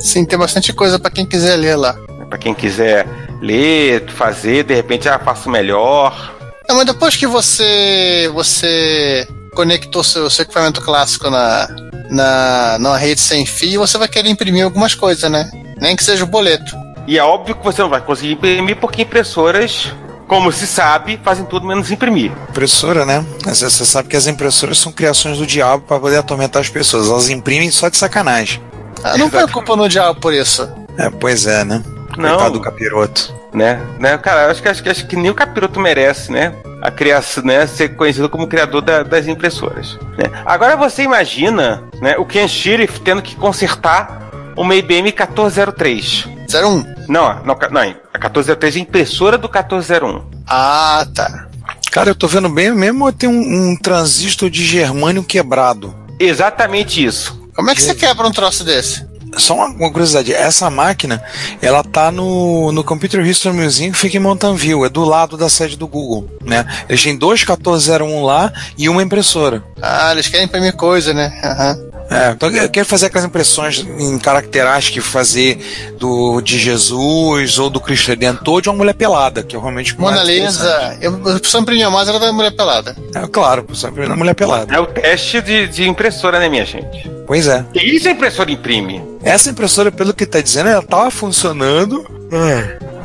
Sim, tem bastante coisa pra quem quiser ler lá. Para quem quiser ler, fazer, de repente, ah, faço melhor. Não, mas depois que você você conectou seu, seu equipamento clássico na, na, na rede sem fio, você vai querer imprimir algumas coisas, né? Nem que seja o boleto. E é óbvio que você não vai conseguir imprimir porque impressoras, como se sabe, fazem tudo menos imprimir. Impressora, né? Você sabe que as impressoras são criações do diabo para poder atormentar as pessoas. Elas imprimem só de sacanagem. Ah, não preocupa no diabo por isso. É, pois é, né? Não. Coitado do capiroto. Né? né? Cara, acho que, acho, que, acho que nem o capiroto merece, né? A criação, né? Ser conhecido como criador da- das impressoras. Né? Agora você imagina né, o Ken Shirif tendo que consertar uma IBM 1403. 01. Não, não, não, a 1403 é a impressora do 1401. Ah, tá. Cara, eu tô vendo bem mesmo tem um, um transistor de germânio quebrado. Exatamente isso. Como é que você quebra um troço desse? Só uma, uma curiosidade, essa máquina, ela tá no, no Computer History Museum que fica em Mountain View, é do lado da sede do Google, né? Eles têm dois 1401 lá e uma impressora. Ah, eles querem imprimir coisa, né? Aham. É, então eu quero fazer aquelas impressões em caracterais que fazer do de Jesus ou do Cristo Redentor de uma mulher pelada, que é realmente Mona Lisa. Eu, eu preciso imprimir mais era da mulher pelada. É, claro, só imprimir na mulher pelada. É o teste de, de impressora, né, minha gente? Pois é. Que isso a impressora imprime? Essa impressora, pelo que tá dizendo, ela tava funcionando.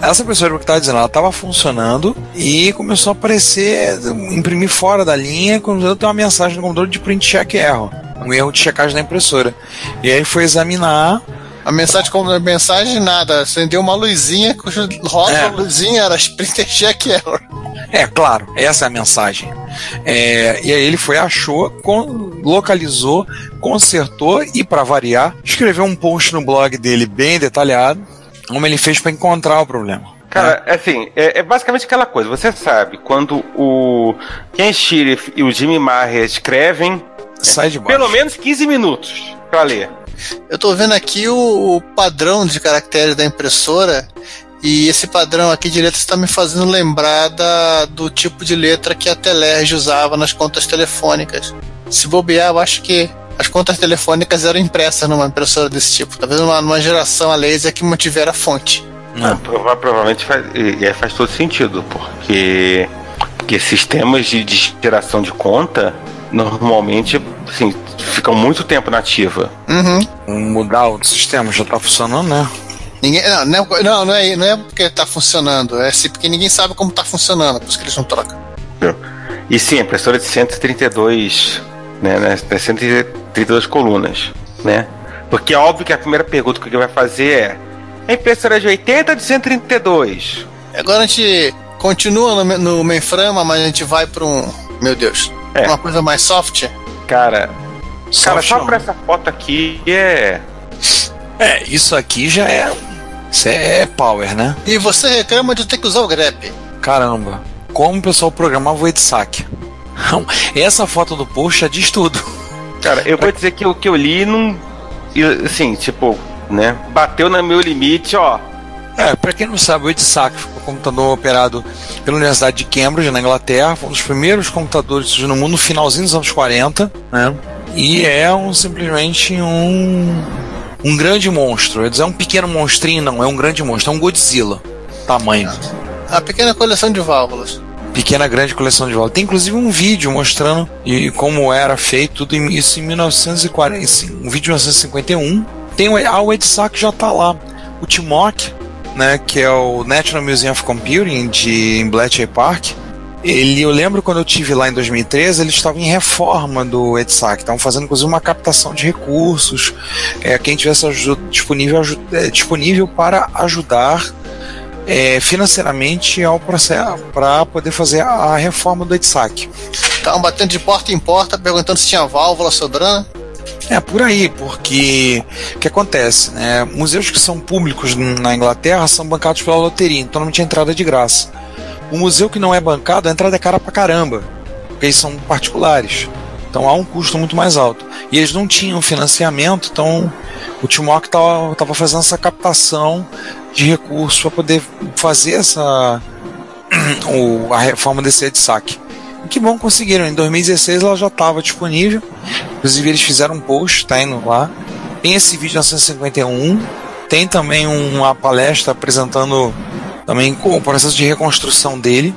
Essa impressora, pelo que tá dizendo, ela tava funcionando e começou a aparecer, imprimir fora da linha, quando eu tenho uma mensagem no computador de print check error. Um erro de checagem da impressora. E aí foi examinar. A mensagem como a mensagem nada, acendeu uma luzinha, cujo rótulo É. luzinha era printer check error. É, claro, essa é a mensagem. É, e aí ele foi, achou, con- localizou, consertou e, para variar, escreveu um post no blog dele bem detalhado, como ele fez para encontrar o problema. Cara, assim, é, é basicamente aquela coisa. Você sabe, quando o Ken Shirif e o Jimmy Maher escrevem, Sai de baixo. pelo menos 15 minutos pra ler. Eu tô vendo aqui o, o padrão de caracteres da impressora e esse padrão aqui de letras está me fazendo lembrar da, do tipo de letra que a Telerge usava nas contas telefônicas. Se bobear, eu acho que as contas telefônicas eram impressas numa impressora desse tipo. Talvez numa, numa geração a laser que mantivera a fonte. Não. Ah, prova- provavelmente faz, e, e faz todo sentido, porque, porque sistemas de, de geração de conta normalmente assim, ficam muito tempo na ativa. Uhum. Mudar o sistema já tá funcionando, né? Ninguém, não, não, é, não, não é, não é porque tá funcionando, é assim, porque ninguém sabe como tá funcionando, por isso que eles não trocam. E sim, a impressora de 132, né, né, 132 colunas, né? Porque é óbvio que a primeira pergunta que ele vai fazer é: a impressora é de 80 ou de 132? Agora a gente continua no, no mainframe, mas a gente vai para um. Meu Deus. É. Uma coisa mais soft. Cara, cara, Soft só não. por essa foto aqui é. É, isso aqui já é. Isso é power, né? E você reclama de ter que usar o grep. Caramba. Como o pessoal programava o EDSAC. Essa foto do post já diz tudo. Cara, eu vou dizer que o que eu li não. e, Assim, tipo, né? Bateu no meu limite, ó. É, pra quem não sabe, o EDSAC foi um computador operado pela Universidade de Cambridge, na Inglaterra. Foi um dos primeiros computadores no mundo no finalzinho dos anos 40, né? E é um, simplesmente um, um grande monstro. Eu ia dizer, é um pequeno monstrinho, não, é um grande monstro, é um Godzilla. Tamanho. A pequena coleção de válvulas. Pequena, grande coleção de válvulas. Tem inclusive um vídeo mostrando e como era feito tudo isso em 1940, um vídeo de 1951. Tem o, ah, o EDSAC já tá lá. O TIMOC, né, que é o National Museum of Computing de Bletchley Park. Ele, eu lembro quando eu tive lá em 2013, eles estavam em reforma do EDSAC, estavam fazendo inclusive uma captação de recursos, é, quem tivesse disponível, é, disponível para ajudar é, financeiramente ao processo para poder fazer a reforma do EDSAC. Estavam batendo de porta em porta, perguntando se tinha válvula sobrando. É por aí, porque o que acontece? Né? Museus que são públicos na Inglaterra são bancados pela loteria, então não tinha entrada de graça. O museu que não é bancado, a entrada é cara pra caramba, porque eles são particulares. Então há um custo muito mais alto. E eles não tinham financiamento, então o Timok estava fazendo essa captação de recursos para poder fazer essa (clears throat) o, a reforma desse de saque. Que bom conseguiram. Em 2016 ela já estava disponível. Inclusive eles fizeram um post, tá indo lá. Tem esse vídeo 1951. Tem também uma palestra apresentando também o processo de reconstrução dele,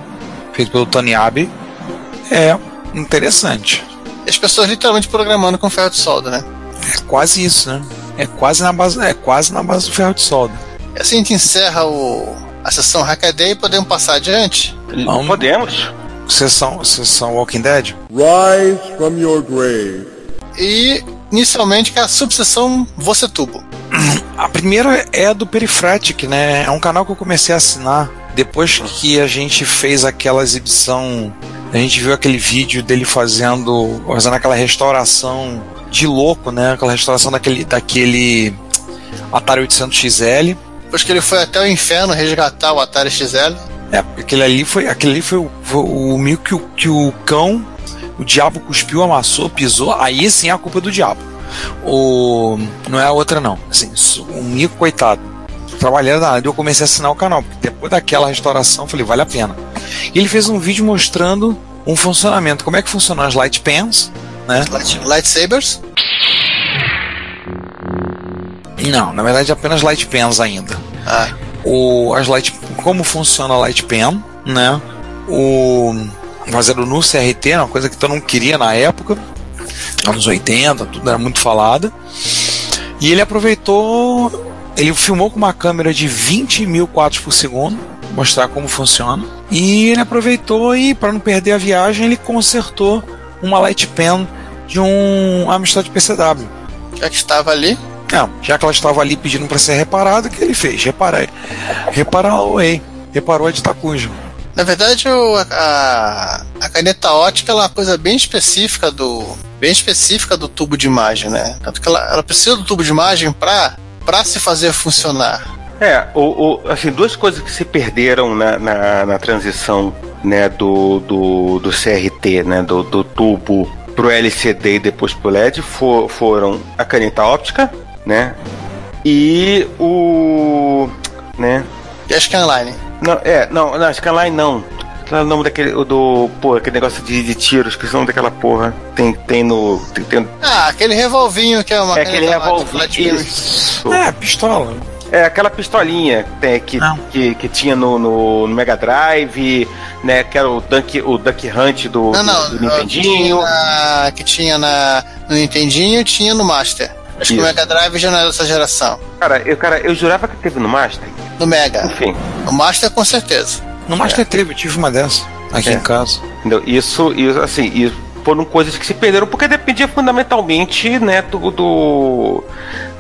feito pelo Tony Abbey. É interessante. As pessoas literalmente programando com ferro de solda, né? É quase isso, né? É quase na base, é quase na base do ferro de solda. E assim a gente encerra o, a sessão Hackaday e podemos passar adiante? Vamos. Podemos. Sessão, sessão Walking Dead? Rise from your grave. E inicialmente que é a subseção Você Tubo. A primeira é a do Perifratic, né? É um canal que eu comecei a assinar depois que a gente fez aquela exibição. A gente viu aquele vídeo dele fazendo, fazendo aquela restauração de louco, né? Aquela restauração daquele, daquele Atari 800 XL. Depois que ele foi até o inferno resgatar o Atari XL. É, aquele ali foi, aquele ali foi o, foi o meio que o, que o cão, o diabo cuspiu, amassou, pisou. Aí sim é a culpa do diabo. O, não é a outra, não. Assim, o Mico, coitado, trabalhando nada. Eu comecei a assinar o canal, porque depois daquela restauração, falei, vale a pena. E ele fez um vídeo mostrando um funcionamento, como é que funcionam as light pens, né? Light, lightsabers? Não, na verdade apenas light pens ainda. Ah. O, as light, como funciona a light pen, né? O fazendo no CRT, uma coisa que todo mundo queria na época, anos 80, tudo era muito falada. E ele aproveitou, ele filmou com uma câmera de 20 mil quadros por segundo, mostrar como funciona. E ele aproveitou e, para não perder a viagem, ele consertou uma light pen de um Amstrad PCW. Já que estava ali? Não, já que ela estava ali pedindo para ser reparada, o que ele fez? Reparar. Reparar o Way. Reparou a de Takuja. Na verdade, o, a, a caneta ótica é uma coisa bem específica do bem específica do tubo de imagem, né? Tanto que ela, ela precisa do tubo de imagem para para se fazer funcionar. É, o, o, assim, duas coisas que se perderam na, na, na transição né, do, do, do CRT, né, do, do tubo pro LCD e depois pro LED for, foram a caneta óptica, né, e o, né, e a Scanline. Não, é, não, não, Scanline não. Qual é o nome daquele, do, pô, aquele negócio de, de tiros, que são daquela porra. Tem, tem no. Tem, tem... Ah, aquele revolvinho que é uma É aquele revolvinho. Isso. É, pistola. É aquela pistolinha tem, que, que, que, tinha no, no, no, Mega Drive, né? Que era o Dunk, o Duck Hunt do, não, não, do, do Nintendinho. Que tinha, que tinha na, no Nintendinho e tinha no Master. Acho Isso. que o Mega Drive já não era dessa geração. Cara, eu, cara, eu jurava que teve no Master. No Mega. Enfim. No Master com certeza. No Master é. teve, eu tive uma dessas aqui é. em casa. Entendeu? Isso, isso assim, isso foram coisas que se perderam porque dependia fundamentalmente, né, do, do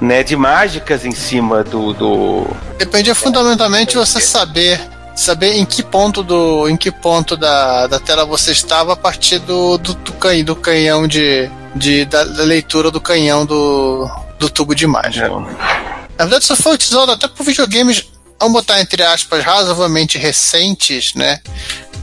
né, de mágicas em cima do, do... Dependia fundamentalmente você saber saber em que ponto do em que ponto da, da tela você estava a partir do, do, do, canhão, do canhão de, de da, da, leitura do canhão do, do tubo de imagem. É. Na verdade, isso foi utilizado até por videogames, vamos botar entre aspas, razoavelmente recentes, né?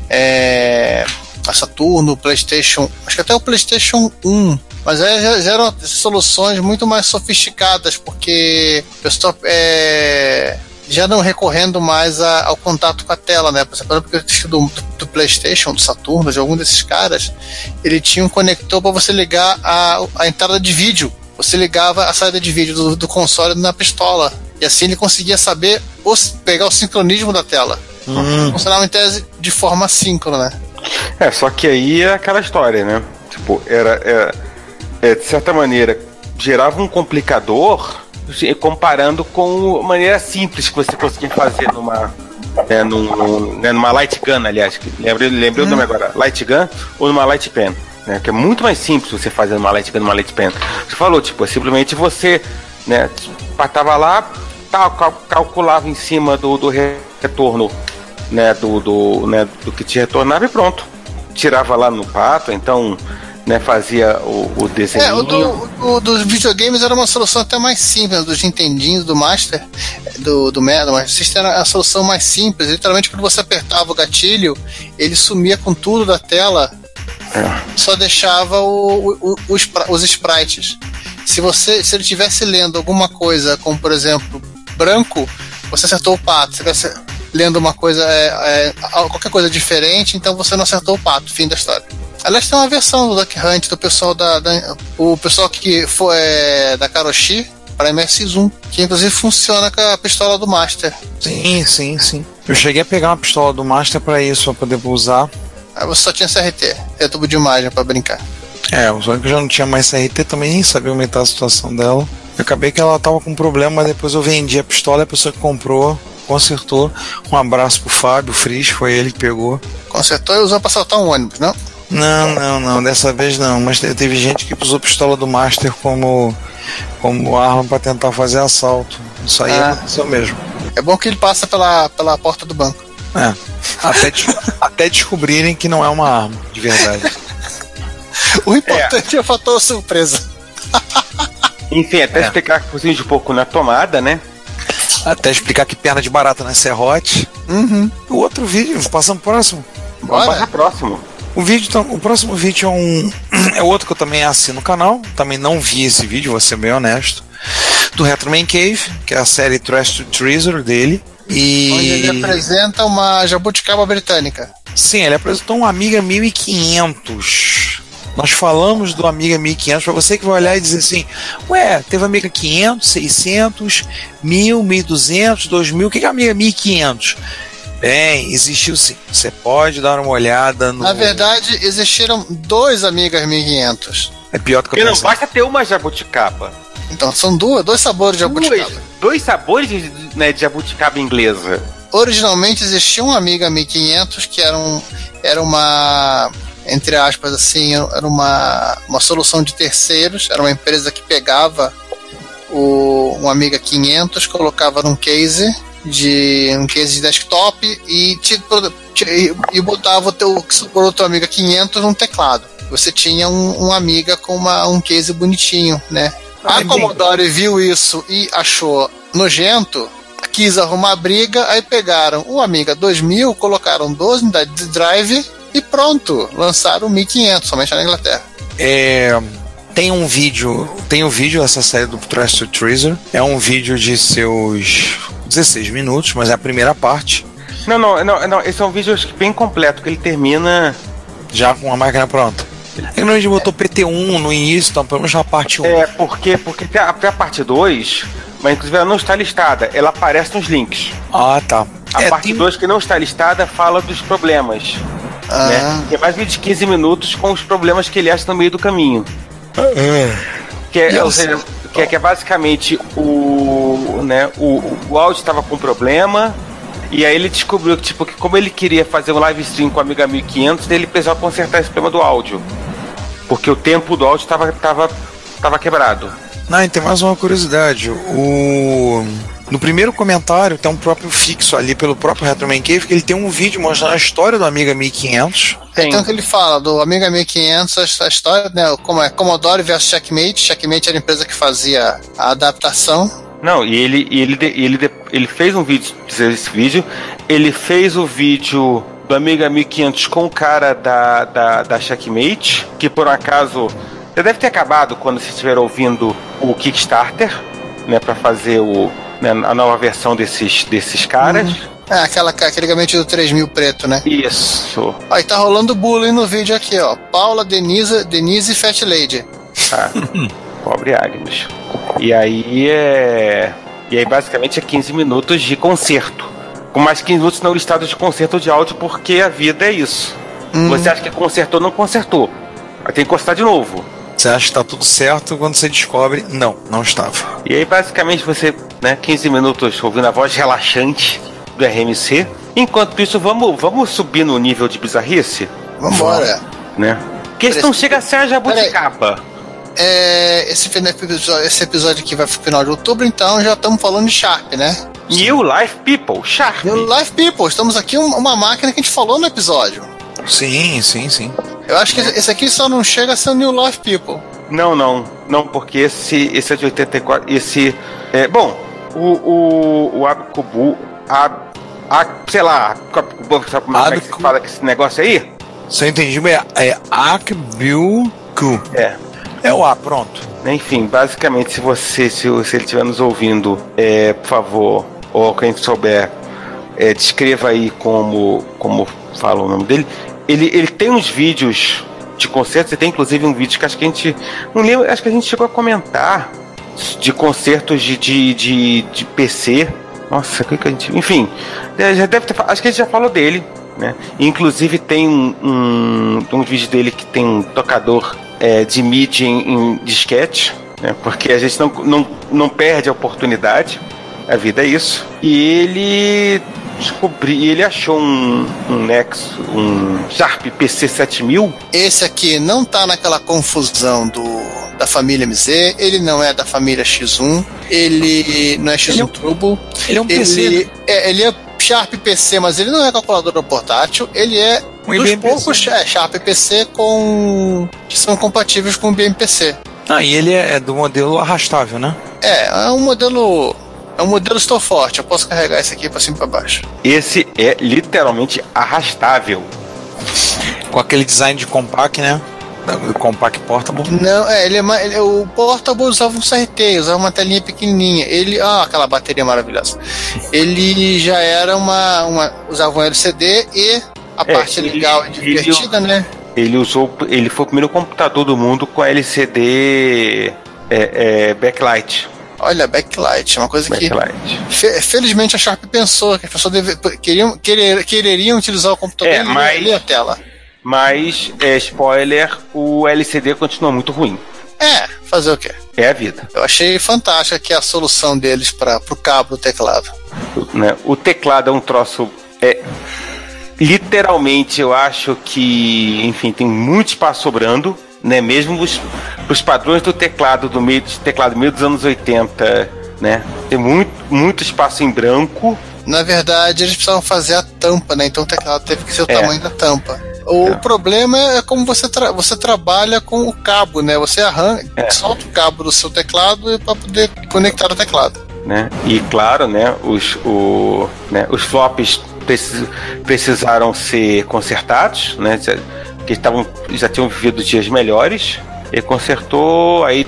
É, a Saturno, PlayStation, acho que até o PlayStation 1. Mas aí já, já eram soluções muito mais sofisticadas, porque o pessoal é, já não recorrendo mais a, ao contato com a tela, né? Por exemplo, do, do, PlayStation, do Saturno, de algum desses caras, ele tinha um conector para você ligar a, a entrada de vídeo. Você ligava a saída de vídeo do, do console na pistola. E assim ele conseguia saber os, pegar o sincronismo da tela. Hum. Funcionava em tese de forma síncrona, né? É, só que aí é aquela história, né? Tipo, era, era é, de certa maneira, gerava um complicador comparando com a maneira simples que você conseguia fazer numa, é, num, num, né, numa light gun, aliás. Lembrei, lembrei hum. o nome agora. Light gun ou numa light pen. Né, que é muito mais simples você fazer numa light gun numa light pen. Você falou, tipo, é simplesmente você né, tava lá, tal, calculava em cima do, do retorno né, do, do, né, do que te retornava e pronto. Tirava lá no pato, então né, fazia o, o desenho. É, o, do, o, dos videogames era uma solução até mais simples, dos Nintendinhos, do Master, do, do Mega, mas System era a solução mais simples. Literalmente, quando você apertava o gatilho, ele sumia com tudo da tela só deixava o- os, os sprites. Se você, se ele estivesse lendo alguma coisa, como por exemplo branco, você acertou o pato. Se estivesse lendo uma coisa, é, é, qualquer coisa diferente, então você não acertou o pato. Fim da história. Aliás, tem uma versão do Duck Hunt do pessoal da, da- o pessoal que foi é, da Karoshi para MS1, que inclusive funciona com a pistola do Master. Sim, sim, sim. Eu cheguei a pegar uma pistola do Master pra isso, pra poder usar. Aí você só tinha CRT, é tubo de imagem para brincar. É, o Sonic já não tinha mais CRT, também nem sabia aumentar a situação dela. Eu acabei que ela tava com problema, mas depois eu vendi a pistola e a pessoa que comprou consertou. Um abraço pro Fábio Fris, foi ele que pegou. Consertou e usou para saltar um ônibus, não? Não, não, não, dessa vez não. Mas te- teve gente que usou a pistola do Master como, como arma pra tentar fazer assalto. Isso aí Ah. aconteceu mesmo. É bom que ele passa pela, pela porta do banco. É. Até, des- (laughs) até descobrirem que não é uma arma, de verdade. (laughs) O importante é, o fator surpresa. (laughs) Enfim, até explicar que cozinha de pouco na tomada, né? Até explicar que perna de barata não é serrote. Uhum. O outro vídeo, passando pro próximo. Vamos Bora. passar próximo. O vídeo, então, o próximo vídeo é um (clears throat) é outro que eu também assino o canal, também não vi esse vídeo, vou ser bem honesto. Do Retro Man Cave, que é a série Trash to Treasure dele. Onde E ele apresenta uma jabuticaba britânica. sim, ele apresentou um Amiga 1500. Nós falamos do Amiga 1500 para você que vai olhar e dizer assim: "Ué, teve Amiga 500, 600, 1000, 1200, 2000, o que que é Amiga 1500?" Bem, existiu sim. Você pode dar uma olhada no Na verdade, existiram dois Amigas 1500. É pior do que Porque eu não pensava. basta ter uma jabuticaba. Então, são duas, dois sabores de jabuticaba. Dois, dois sabores de, né, de jabuticaba inglesa. Originalmente existia um Amiga 1500 que era, um, era uma, entre aspas, assim, era uma, uma solução de terceiros. Era uma empresa que pegava o, um Amiga 500, colocava num case de um case de desktop e, te, te- e, botava o teu, que sobrou teu Amiga 500 num teclado. Você tinha um, um Amiga com uma, um case bonitinho, né? A Commodore viu isso e achou nojento, quis arrumar briga, aí pegaram o Amiga 2000, colocaram 12 unidades de drive e pronto, lançaram o 1500, somente na Inglaterra. É, tem um vídeo, tem um vídeo dessa série do Trash to Treasure. É um vídeo de seus 16 minutos, mas é a primeira parte, Não, não, não, não, esse é um vídeo acho que bem completo, que ele termina. já com a máquina pronta. Que a gente botou PT1 no início, então pelo menos na parte 1. É, porque, porque tem a, tem a parte 2, mas inclusive ela não está listada, ela aparece nos links. Ah, tá. A É, parte tem- 2 que não está listada fala dos problemas. Ah, Né? Tem mais de 15 minutos com os problemas que ele acha no meio do caminho. Que é, ou seja, que é, que é basicamente o, né, o, o áudio estava com problema. E aí ele descobriu que, tipo, que como ele queria fazer um live stream com a Amiga 1500, ele precisava consertar esse problema do áudio. Porque o tempo do áudio estava tava, tava quebrado. Não, e tem mais uma curiosidade. O... No primeiro comentário tem um próprio fixo ali pelo próprio Retro Man Cave, que ele tem um vídeo mostrando a história do Amiga 1500. Tem. Então que ele fala do Amiga 1500, essa história, né, como é Commodore versus Checkmate. Checkmate era a empresa que fazia a adaptação. Não, e ele, e ele, de- ele, de- ele fez um vídeo, esse vídeo, ele fez o vídeo do Amiga 1500 com o cara da, da, da Checkmate, que por um acaso já deve ter acabado quando vocês estiver ouvindo o Kickstarter, né, para fazer o, né, a nova versão desses, desses caras. É, aquela, aquele gabinete do 3000 preto, né? Isso. Aí tá rolando bullying no vídeo aqui, ó. Paula, Denise, Denise e Fat Lady. Tá. (laughs) Pobre Agnes. E aí é. E aí basicamente é 15 minutos de concerto. Com mais 15 minutos não listados de concerto de áudio, porque a vida é isso. Você acha que consertou, não consertou. Aí tem que consertar de novo. Você acha que tá tudo certo quando você descobre, não, não estava. E aí basicamente você, né, 15 minutos ouvindo a voz relaxante do RMC. Enquanto isso, vamos, vamos subir no nível de bizarrice, Vambora. né? Isso não chega a ser a jabuticaba. É, esse, episódio- esse episódio aqui vai pro final de outubro, então já estamos falando de Sharp, né? New Life People, Sharp. E o Live People, estamos aqui um- uma máquina que a gente falou no episódio. Sim, sim, sim. Eu acho que esse aqui só não chega a ser o New Life People. Não, não, não, porque esse, esse é de 84. Esse. É, bom, o, o, o Abkubu. A, a, sei lá, sabe como é que se fala que esse negócio aí? Se eu entendi bem, é Akbilku. É. É o A, pronto. Enfim, basicamente, se você, se, se ele estiver nos ouvindo, é, por favor, ou quem souber, é, descreva aí como, como fala o nome dele. Ele, ele tem uns vídeos de concertos, e tem inclusive um vídeo que acho que a gente. Não lembro, acho que a gente chegou a comentar de concertos de, de, de, de PC. Nossa, que, que a gente. Enfim, é, já deve ter, acho que a gente já falou dele. Né? Inclusive tem um, um, um vídeo dele que tem um tocador é, de MIDI em, em disquete, né? porque a gente não, não, não perde a oportunidade. A vida é isso. E ele descobri, ele achou um, um Nexus, um Sharp PC 7000. Esse aqui não tá naquela confusão do da família MZ, ele não é da família X1, ele não é X1 Ele é um- Turbo. Ele é um Ele PC. é, ele é Sharp PC, mas ele não é calculadora portátil, ele é Um dos IBM poucos é, Sharp PC com que são compatíveis com o BMPC. Ah, e ele é, é do modelo arrastável, né? É, é um modelo é um modelo estou forte, eu posso carregar esse aqui para cima e para baixo. Esse é literalmente arrastável. Com aquele design de compact, né? Do compact portable. Não, é, ele é, ele- o Portable usava um CRT, usava uma telinha pequenininha. Ele, ah, aquela bateria maravilhosa. Ele já era uma, uma usava um LCD e a É, parte ele- legal e ele- divertida, né? Ele usou, ele foi o primeiro computador do mundo com LCD é, é, backlight. Olha, backlight, é uma coisa que Backlight. fe- felizmente a Sharp pensou que as pessoas deve, queriam, querer, quereriam utilizar o computador É, e mas- ler a tela. Mas, é, spoiler, o LCD continua muito ruim. É, fazer o quê? É a vida. Eu achei fantástica que a solução deles para o cabo do teclado. né? O teclado é um troço. É, literalmente, eu acho que, enfim, tem muito espaço sobrando, né? Mesmo os, os padrões do teclado do meio, de teclado meio dos anos 80, né? Tem muito, muito espaço em branco. Na verdade, eles precisavam fazer a tampa, né? Então o teclado teve que ser o É. tamanho da tampa. O É. problema é como você, tra- você trabalha com o cabo, né? Você arranca, É. solta o cabo do seu teclado para poder conectar o teclado. né? E claro, né, os, o, né, os flops precis- precisaram ser consertados, né? Que estavam já tinham vivido dias melhores. E consertou, aí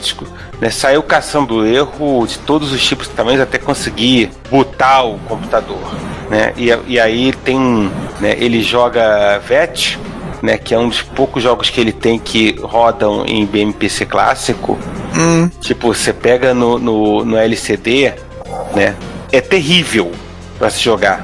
né, saiu caçando erro de todos os tipos de tamanhos até conseguir botar o computador, né? E, e aí tem, né, ele joga VET, né, que é um dos poucos jogos que ele tem que rodam em BMPC clássico. Hum, Tipo, você pega no, no, no LCD, né? É terrível pra se jogar.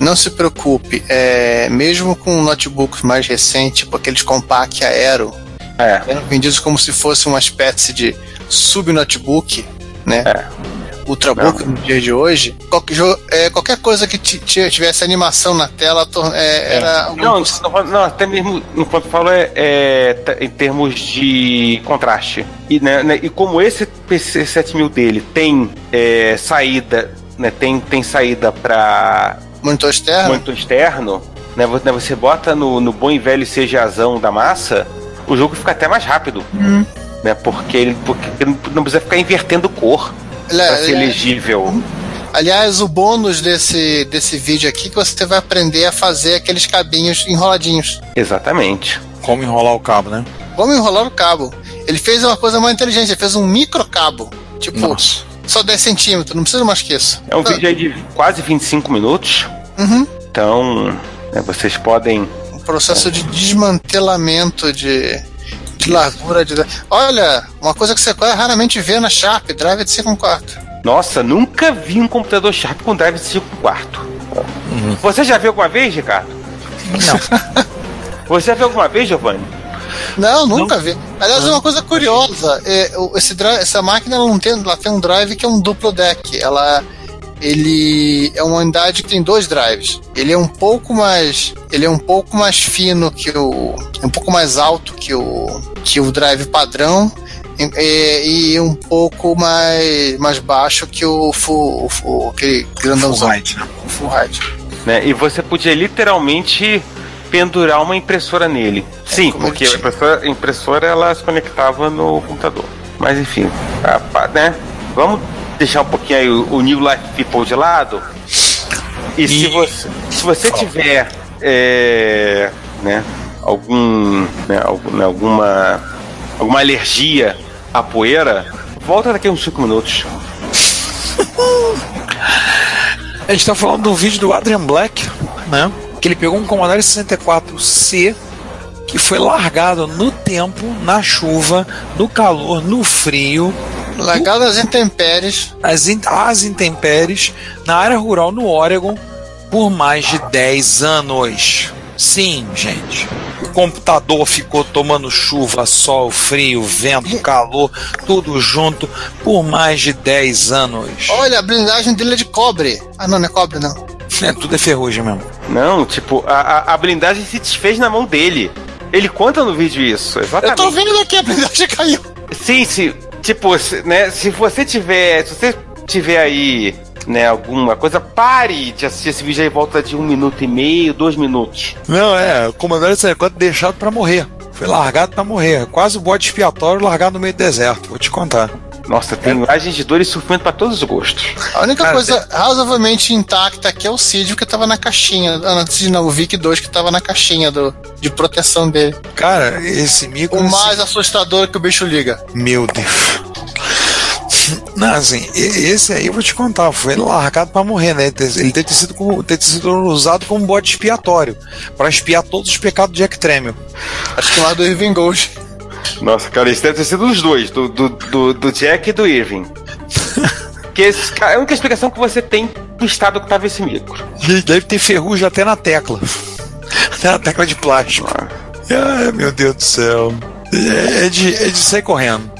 Não se preocupe, é, mesmo com notebooks mais recentes, tipo aqueles compact aero, É, eram vendidos como se fosse uma espécie de sub-notebook, né? É. Ultrabook no dia de hoje, qualquer, é, qualquer coisa que ti- ti- tivesse animação na tela tor- é, era Não, não, não, até mesmo enquanto eu falo é, é, em termos de contraste. E, né, né, e como esse PC 7000 dele tem é, saída, né, tem, tem saída para monitor externo. monitor externo, né, né, você bota no, no bom e velho CGAzão da massa, o jogo fica até mais rápido. Né, porque ele porque não precisa ficar invertendo cor Ele é- para ser ele é- legível. Aliás, o bônus desse, desse vídeo aqui é que você vai aprender a fazer aqueles cabinhos enroladinhos. Exatamente. Como enrolar o cabo, né? Como enrolar o cabo. Ele fez uma coisa mais inteligente, ele fez um micro cabo. Tipo, Nossa. Só 10 centímetros, não precisa mais que isso. É um vídeo aí de quase 25 minutos. Uhum. Então, né, vocês podem. Um processo de desmantelamento de, de largura. De... Olha, uma coisa que você raramente vê na Sharp, drive de 5 quarto. Nossa, nunca vi um computador Sharp com drive de 5 quarto. Você já viu alguma vez, Ricardo? Não. (laughs) Você já viu alguma vez, Giovanni? Não, nunca vi. Aliás, uma coisa curiosa, é, o- esse drive, essa máquina ela não tem, ela tem um drive que é um duplo deck. Ela ele é uma unidade que tem dois drives. Ele é um pouco mais, ele é um pouco mais fino que o, é um pouco mais alto que o que o drive padrão e, e um pouco mais mais baixo que o full, o full aquele grandãozão, Full height, né? o full height. Né? E você podia literalmente pendurar uma impressora nele. Sim, como ele porque a tinha. impressora, a impressora ela se conectava no computador. Mas enfim, a né? Vamos deixar um pouquinho aí o, o New Life People de lado. E, se E- você, se você tiver é, né, algum, né, né, alguma, alguma alergia à poeira, volta daqui a uns 5 minutos. (laughs) A gente tá falando do vídeo do Adrian Black, né? Que ele pegou um Commodore 64C que foi largado no tempo, na chuva, no calor, no frio, Largado nas intempéries. às, in- às intempéries, na área rural no Oregon, por mais de 10 anos. Sim, gente. O computador ficou tomando chuva, sol, frio, vento, calor, tudo junto por mais de 10 anos. Olha, a blindagem dele é de cobre. Ah, não, não é cobre, não. É, tudo é ferrugem mesmo. Não, tipo, a, a, a blindagem se desfez na mão dele. Ele conta no vídeo isso, Eu exatamente. tô vendo aqui, a blindagem (laughs) caiu. Sim, se, tipo, se, né, se você tiver, se você tiver aí, né, alguma coisa, pare de assistir esse vídeo aí em volta de um minuto e meio, dois minutos. Não, é, o Commodore 64 deixado pra morrer. Foi largado pra morrer. Quase o bode expiatório largado no meio do deserto, vou te contar. Nossa, tem imagens de dor e sofrimento pra todos os gostos. A única Cara, coisa razoavelmente intacta aqui é o Cid, que tava na caixinha. Ah, não, Cid não, o Vic 2 que tava na caixinha do, de proteção dele. Cara, esse micro. O mais assustador que o bicho liga. Meu Deus. Não, assim, e- esse aí eu vou te contar, foi largado pra morrer, né? Ele ter- Ele deve ter sido, como, ter sido usado como bode expiatório pra expiar todos os pecados de Jack Tremel. Acho que mais do Irving Gold. Nossa, cara, isso deve ter sido os dois, do, do, do, do Jack e do Irving. (laughs) que esse, cara, é a única explicação que você tem do estado que tava esse micro. Ele deve ter ferrugem até na tecla. Até na tecla de plástico. Ai, meu Deus do céu. É, é de, é de sair correndo.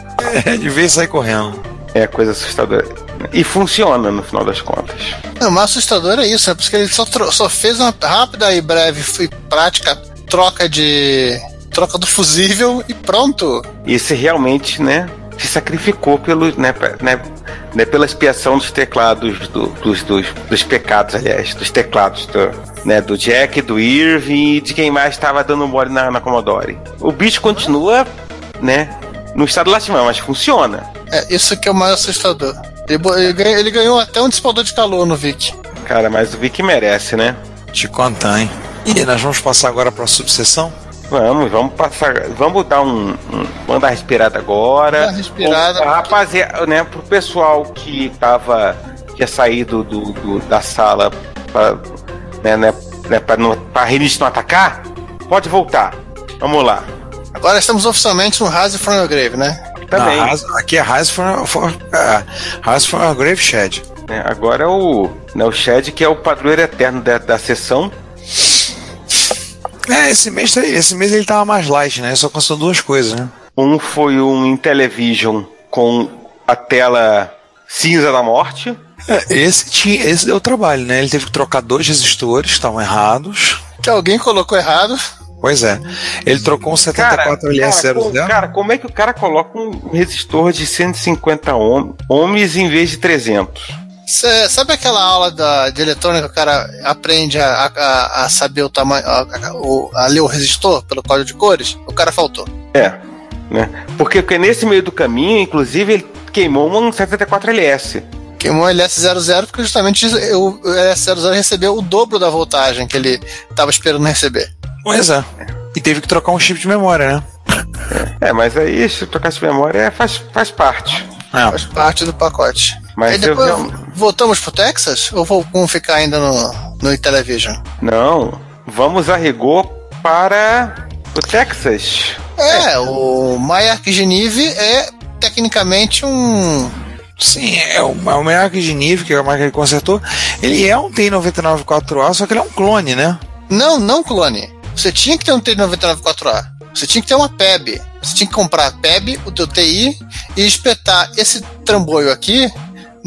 É de ver e sair correndo. É coisa assustadora. E funciona no final das contas. Não, o mais assustador é isso, né? Porque ele só, só fez uma rápida e breve e prática troca de. Troca do fusível e pronto. E se realmente, né, se sacrificou pelo, né, né, né, pela expiação dos teclados, do- dos, dos, dos pecados, aliás, dos teclados do, né, do Jack, do Irving e de quem mais estava dando mole na, na Commodore. O bicho continua, né, no estado lastimado, mas funciona. É isso que é o mais assustador. Ele, ele ganhou, ele ganhou até um dissipador de calor no Vic. Cara, mas o Vic merece, né? Te contar, hein? E nós vamos passar agora pra subseção? Vamos, vamos passar. Vamos dar um. um vamos dar uma respirada agora. Uma respirada. Ô, Rapaziada, né, pro pessoal que tava. tinha saído do, do- da sala pra, né, né, né, pra, não, pra não atacar, pode voltar. Vamos lá. Agora estamos oficialmente no Rise from Your Grave, né? Também. Não, aqui é Rise for, for, é, Rise for a Grave Shed. né, agora é o. Né, o Shed, que é o padroeiro eterno da, da sessão. É, esse mês, tá- esse mês ele tava mais light, né? Só constou duas coisas, né? Um foi um Intellivision com a tela cinza da morte. É, esse, tinha, esse deu trabalho, né? Ele teve que trocar dois resistores, estavam errados. Que alguém colocou errado. Pois é. Ele trocou um 74 cara, LS00. como, cara, como é que o cara coloca um resistor de 150 ohm- ohms em vez de 300? Cê, sabe aquela aula da, de eletrônica que o cara aprende a, a, a saber o tamanho, a, a- o- a ler o resistor pelo código de cores? O cara faltou. É, né? Porque, porque nesse meio do caminho, inclusive, ele queimou um 74LS. Queimou o LS00 porque justamente o, o LS00 recebeu o dobro da voltagem que ele estava esperando receber. Pois é. E teve que trocar um chip de memória, né? É, mas aí, se trocar de memória, é, faz, faz parte. É. Faz parte do pacote. Mas Aí depois eu- voltamos pro Texas? Ou vou- vamos ficar ainda no, no Intellivision? Não, vamos a rigor para o Texas. É, o Mayak Genive é tecnicamente um. Sim, é o, é o Merck de nível, que é a marca que ele consertou. Ele é um T99 4A, só que ele é um clone, né? Não, não clone. Você tinha que ter um T99 4A. Você tinha que ter uma PEB. Você tinha que comprar a PEB, o teu TI, e espetar esse trambolho aqui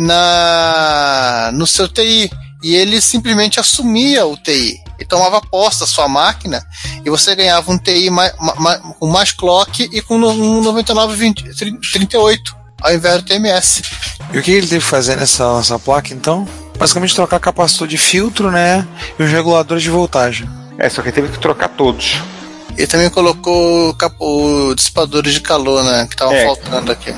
na no seu TI. E ele simplesmente assumia o TI. E tomava posse da sua máquina e você ganhava um TI mais, ma- com mais clock e com um 9938 ao invés do TMS. E o que ele teve que fazer nessa, nessa placa, então? Basicamente trocar capacitor de filtro, né? E os reguladores de voltagem. É, só que teve que trocar todos. E também colocou o dissipadores de calor, né? Que estavam É. faltando aqui.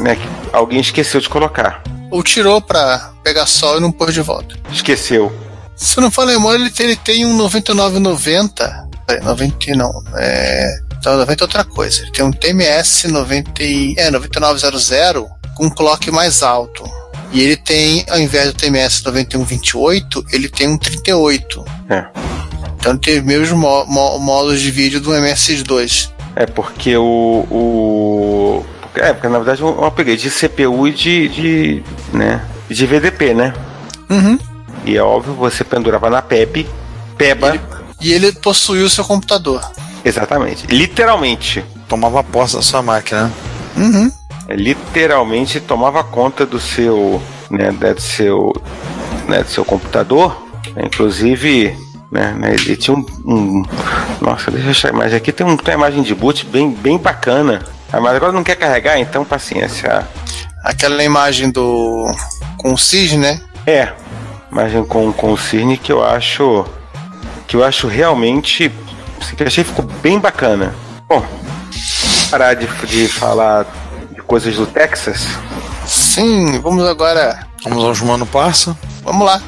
Né, que alguém esqueceu de colocar. Ou tirou pra pegar sol e não pôs de volta. Esqueceu. Se eu não falo memória, ele tem, ele tem um 9990 Peraí, 90 não. É. Então 90 é outra coisa. Ele tem um TMS 90, e- é, 9900 com um clock mais alto. E ele tem, ao invés do TMS 9128, ele tem um 38. É. Então ele tem os mesmos mo- mo- modos de vídeo do MS2. É porque o. o é, porque na verdade é um upgrade de CPU e de, de. né? De VDP, né? Uhum. E é óbvio, você pendurava na PEP, PEBA, E ele possuiu o seu computador. exatamente. Literalmente. Tomava posse da sua máquina. né? Uhum. É, literalmente tomava conta do seu, né, da- do seu, né, do seu computador. né, Inclusive, né, né, ele tinha um, um- nossa, deixa eu achar a imagem aqui. Tem, um, tem uma imagem de boot bem, bem bacana. Ah, Mas agora não quer carregar, então paciência. Aquela imagem do. com o cisne, né? É, imagem com, com o Cirne que eu acho que eu acho realmente que eu achei que ficou bem bacana. Bom, parar de, de falar de coisas do Texas. Sim, vamos agora. Vamos aos mano parça. Vamos lá.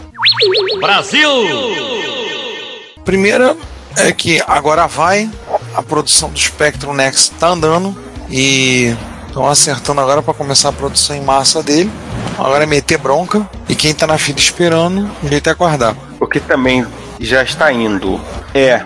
Primeira é que agora vai, a produção do Spectrum Next tá andando e estão acertando agora para começar a produção em massa dele. Agora é meter bronca e quem tá na fila esperando, o jeito é aguardar. O que também já está indo é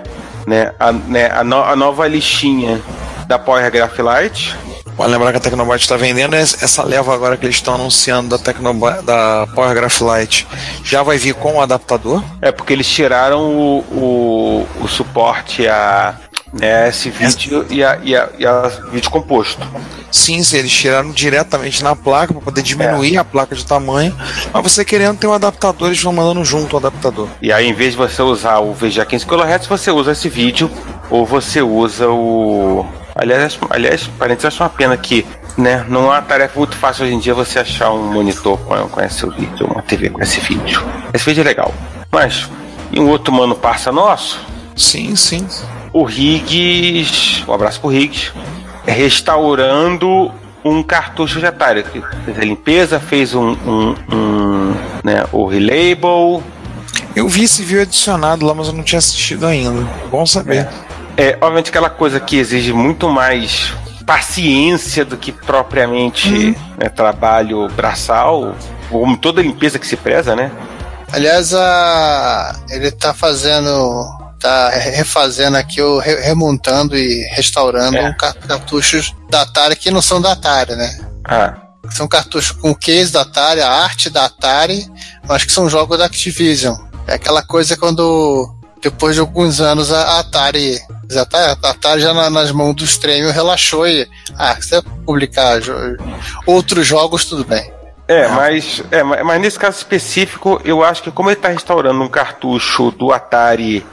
né, a, né, a, no- a nova listinha da Power Graphite. Pode lembrar que a Tecnobyte está vendendo es- essa leva agora que eles estão anunciando da, da Power Graphite já vai vir com o adaptador. É porque eles tiraram o, o, o suporte a né, esse vídeo e a, e, a, e a vídeo composto. Sim, sim, eles tiraram diretamente na placa para poder diminuir a placa de tamanho. Mas você querendo ter um adaptador, eles vão mandando junto o adaptador. E aí, em vez de você usar o VGA 15 kHz, você usa esse vídeo ou você usa o. Aliás, aliás, parênteses, acho uma pena que né, não é uma tarefa muito fácil hoje em dia você achar um monitor com, com esse vídeo, uma TV com esse vídeo. Esse vídeo é legal. Mas, e um outro mano parça nosso, Sim, sim. o Riggs, um abraço pro Riggs, restaurando um cartucho de que Fez a limpeza, fez um, um, um, né, o relabel, Eu vi esse vídeo adicionado lá, mas eu não tinha assistido ainda. Bom saber. É, obviamente aquela coisa que exige muito mais paciência do que propriamente né, trabalho braçal, como toda limpeza que se preza, né? Aliás, a... ele tá fazendo. tá refazendo aqui, remontando e restaurando É. ca- cartuchos da Atari que não são da Atari, né? Ah, São cartuchos com case da Atari, a arte da Atari, mas que são jogos da Activision. É aquela coisa quando, depois de alguns anos, a Atari. A Atari, a Atari já na- nas mãos do Stremio relaxou e. Ah, se você publicar jo- outros jogos, tudo bem. é, mas, é, ma- mas nesse caso específico, eu acho que como ele está restaurando um cartucho do Atari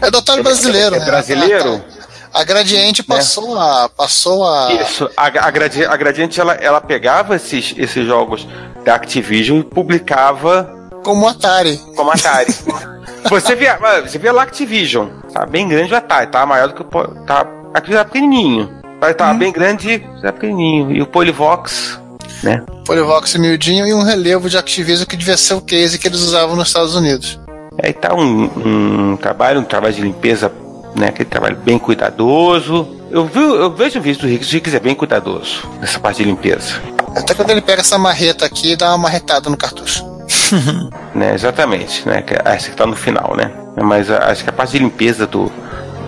É do Atari brasileiro, é né? brasileiro? A, a Gradiente passou a. Passou a. Isso, a, a, Gradi- a Gradiente ela, ela pegava esses, esses jogos da Activision e publicava Como Atari. como Atari. (laughs) você via, você via lá Activision, tá bem grande o Atari, tá maior do que o tá aqui tá pequenininho. Tá, tá bem grande, tá pequenininho. E o Polivox, né? Polivox miudinho e um relevo de Activision que devia ser o case que eles usavam nos Estados Unidos. Aí tá um, um trabalho, um trabalho de limpeza, né? Aquele trabalho bem cuidadoso. Eu, vi, eu vejo o vídeo do Riggs, o Riggs é bem cuidadoso nessa parte de limpeza. Até quando ele pega essa marreta aqui e dá uma marretada no cartucho. (laughs) né, exatamente, né? que Essa que tá no final, né? Mas acho que a parte de limpeza do,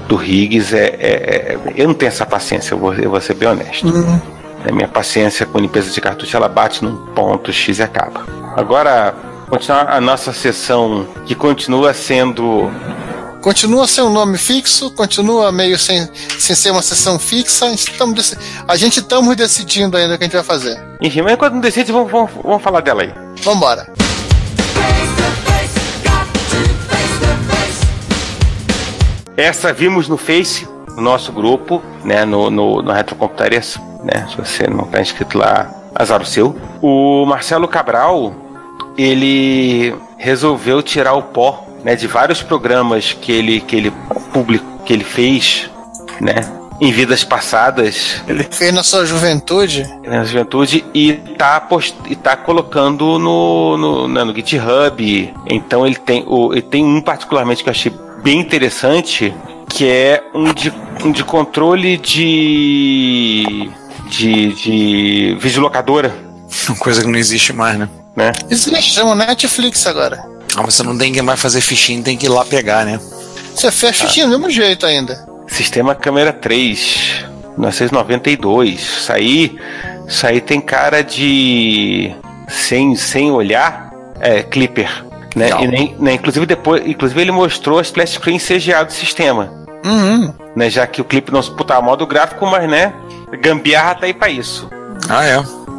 do Riggs é, é- é- Eu não tenho essa paciência, eu vou, eu vou ser bem honesto. A minha paciência com limpeza de cartucho ela bate num ponto X e acaba. Agora, continuar a nossa sessão que continua sendo. Continua sem um nome fixo, continua meio sem, sem ser uma sessão fixa. A gente estamos decidindo ainda o que a gente vai fazer. Enfim, mas enquanto não decide, vamos, vamos, vamos falar dela aí. Vambora. Essa vimos no Face, no nosso grupo, né, no, no, no Retrocomputaria, né, se você não está inscrito lá, azar o seu. O Marcelo Cabral, ele resolveu tirar o pó, né, de vários programas que ele, que ele publicou, que ele fez, né, em vidas passadas, Ele fez na sua juventude. na juventude e tá, post, e tá colocando no, no, né, no GitHub. Então ele tem, o, ele tem um particularmente que eu achei bem interessante, que é um de, um de controle de. de. de videolocadora, Uma coisa que não existe mais, né? né? Existe, chama Netflix agora. Ah, você não tem que mais fazer fichinha, tem que ir lá pegar, né? Você fecha Ah. o do mesmo jeito ainda. Sistema câmera 3, 1992. Isso aí, isso aí tem cara de. sem, sem olhar, é Clipper. Né? E nem, né, inclusive depois, inclusive ele mostrou a splash screen CGA do sistema. Uhum. Né, já que o clipe não suportava modo gráfico, mas né, gambiarra tá aí pra isso. Ah, é.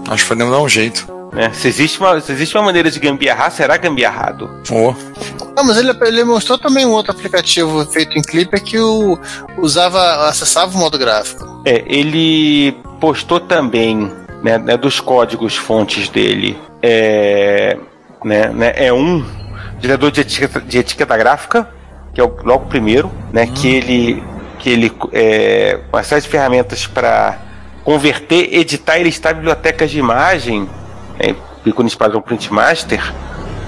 Acho que podemos dar um jeito. Né? Se, existe uma, se existe uma maneira de gambiarrar, será gambiarrado. Ô, Ah, mas ele, ele mostrou também um outro aplicativo feito em Clipper que o, usava, acessava o modo gráfico. É, ele postou também, né, né, dos códigos fontes dele, é, né, né, é um gerador de etiqueta, de etiqueta gráfica, que é o, logo o primeiro, né, que ele, que ele é, uma série de ferramentas para converter, editar e listar bibliotecas de imagem, né, ícones padrão Print Master,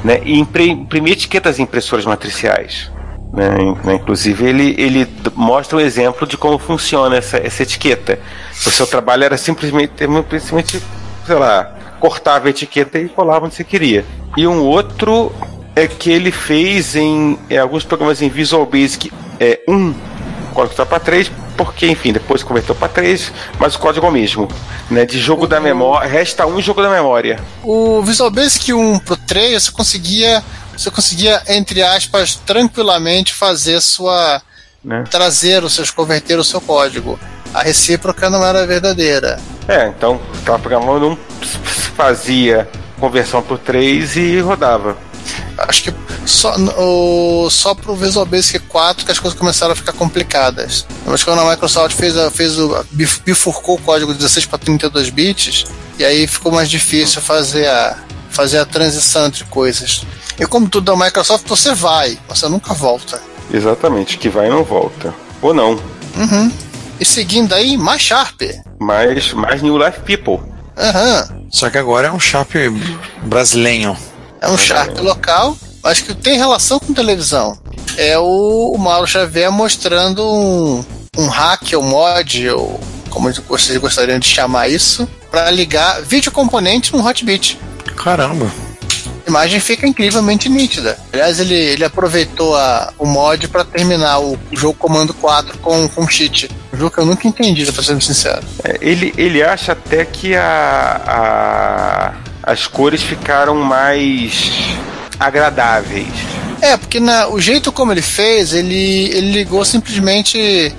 né, e imprimir etiquetas em impressoras matriciais. Né, né, inclusive ele, ele mostra um exemplo de como funciona essa, essa etiqueta. O seu trabalho era simplesmente, simplesmente, sei lá, cortava a etiqueta e colava onde você queria. E um outro é que ele fez em, em alguns programas em Visual Basic é, 1, o código está para 3, porque enfim, depois converteu para 3, mas o código é o mesmo. Né, de jogo da memória, resta um jogo da memória. O Visual Basic 1 pro 3, você conseguia, você conseguia, entre aspas, tranquilamente fazer sua. Né? trazer os seus, converter o seu código. A recíproca não era verdadeira. É, então estava programando um, fazia conversão por 3 e rodava. Acho que só, o, só pro Visual Basic 4 que as coisas começaram a ficar complicadas. Mas quando a Microsoft fez, a, fez o, bif- bifurcou o código de 16 para 32 bits, e aí ficou mais difícil fazer a, fazer a transição entre coisas. E como tudo da Microsoft, você vai, você nunca volta. Exatamente, que vai e não volta. Ou não. Uhum. E seguindo aí, mais Sharp. Mas mais New Life People. Aham. Só que agora é um Sharp brasileiro. É um Sharp local, mas que tem relação com televisão. É o, o Mauro Xavier mostrando um, um hack ou mod, ou como vocês gostariam de chamar isso, para ligar vídeo componente no Hotbit. Caramba. A imagem fica incrivelmente nítida. Aliás, ele, ele aproveitou a, o mod para terminar o, jogo Comando 4 com, com cheat. Um jogo que eu nunca entendi, pra ser sincero. É, ele, ele acha até que a, a- as cores ficaram mais agradáveis. É, porque na, o jeito como ele fez, ele, ele ligou simplesmente.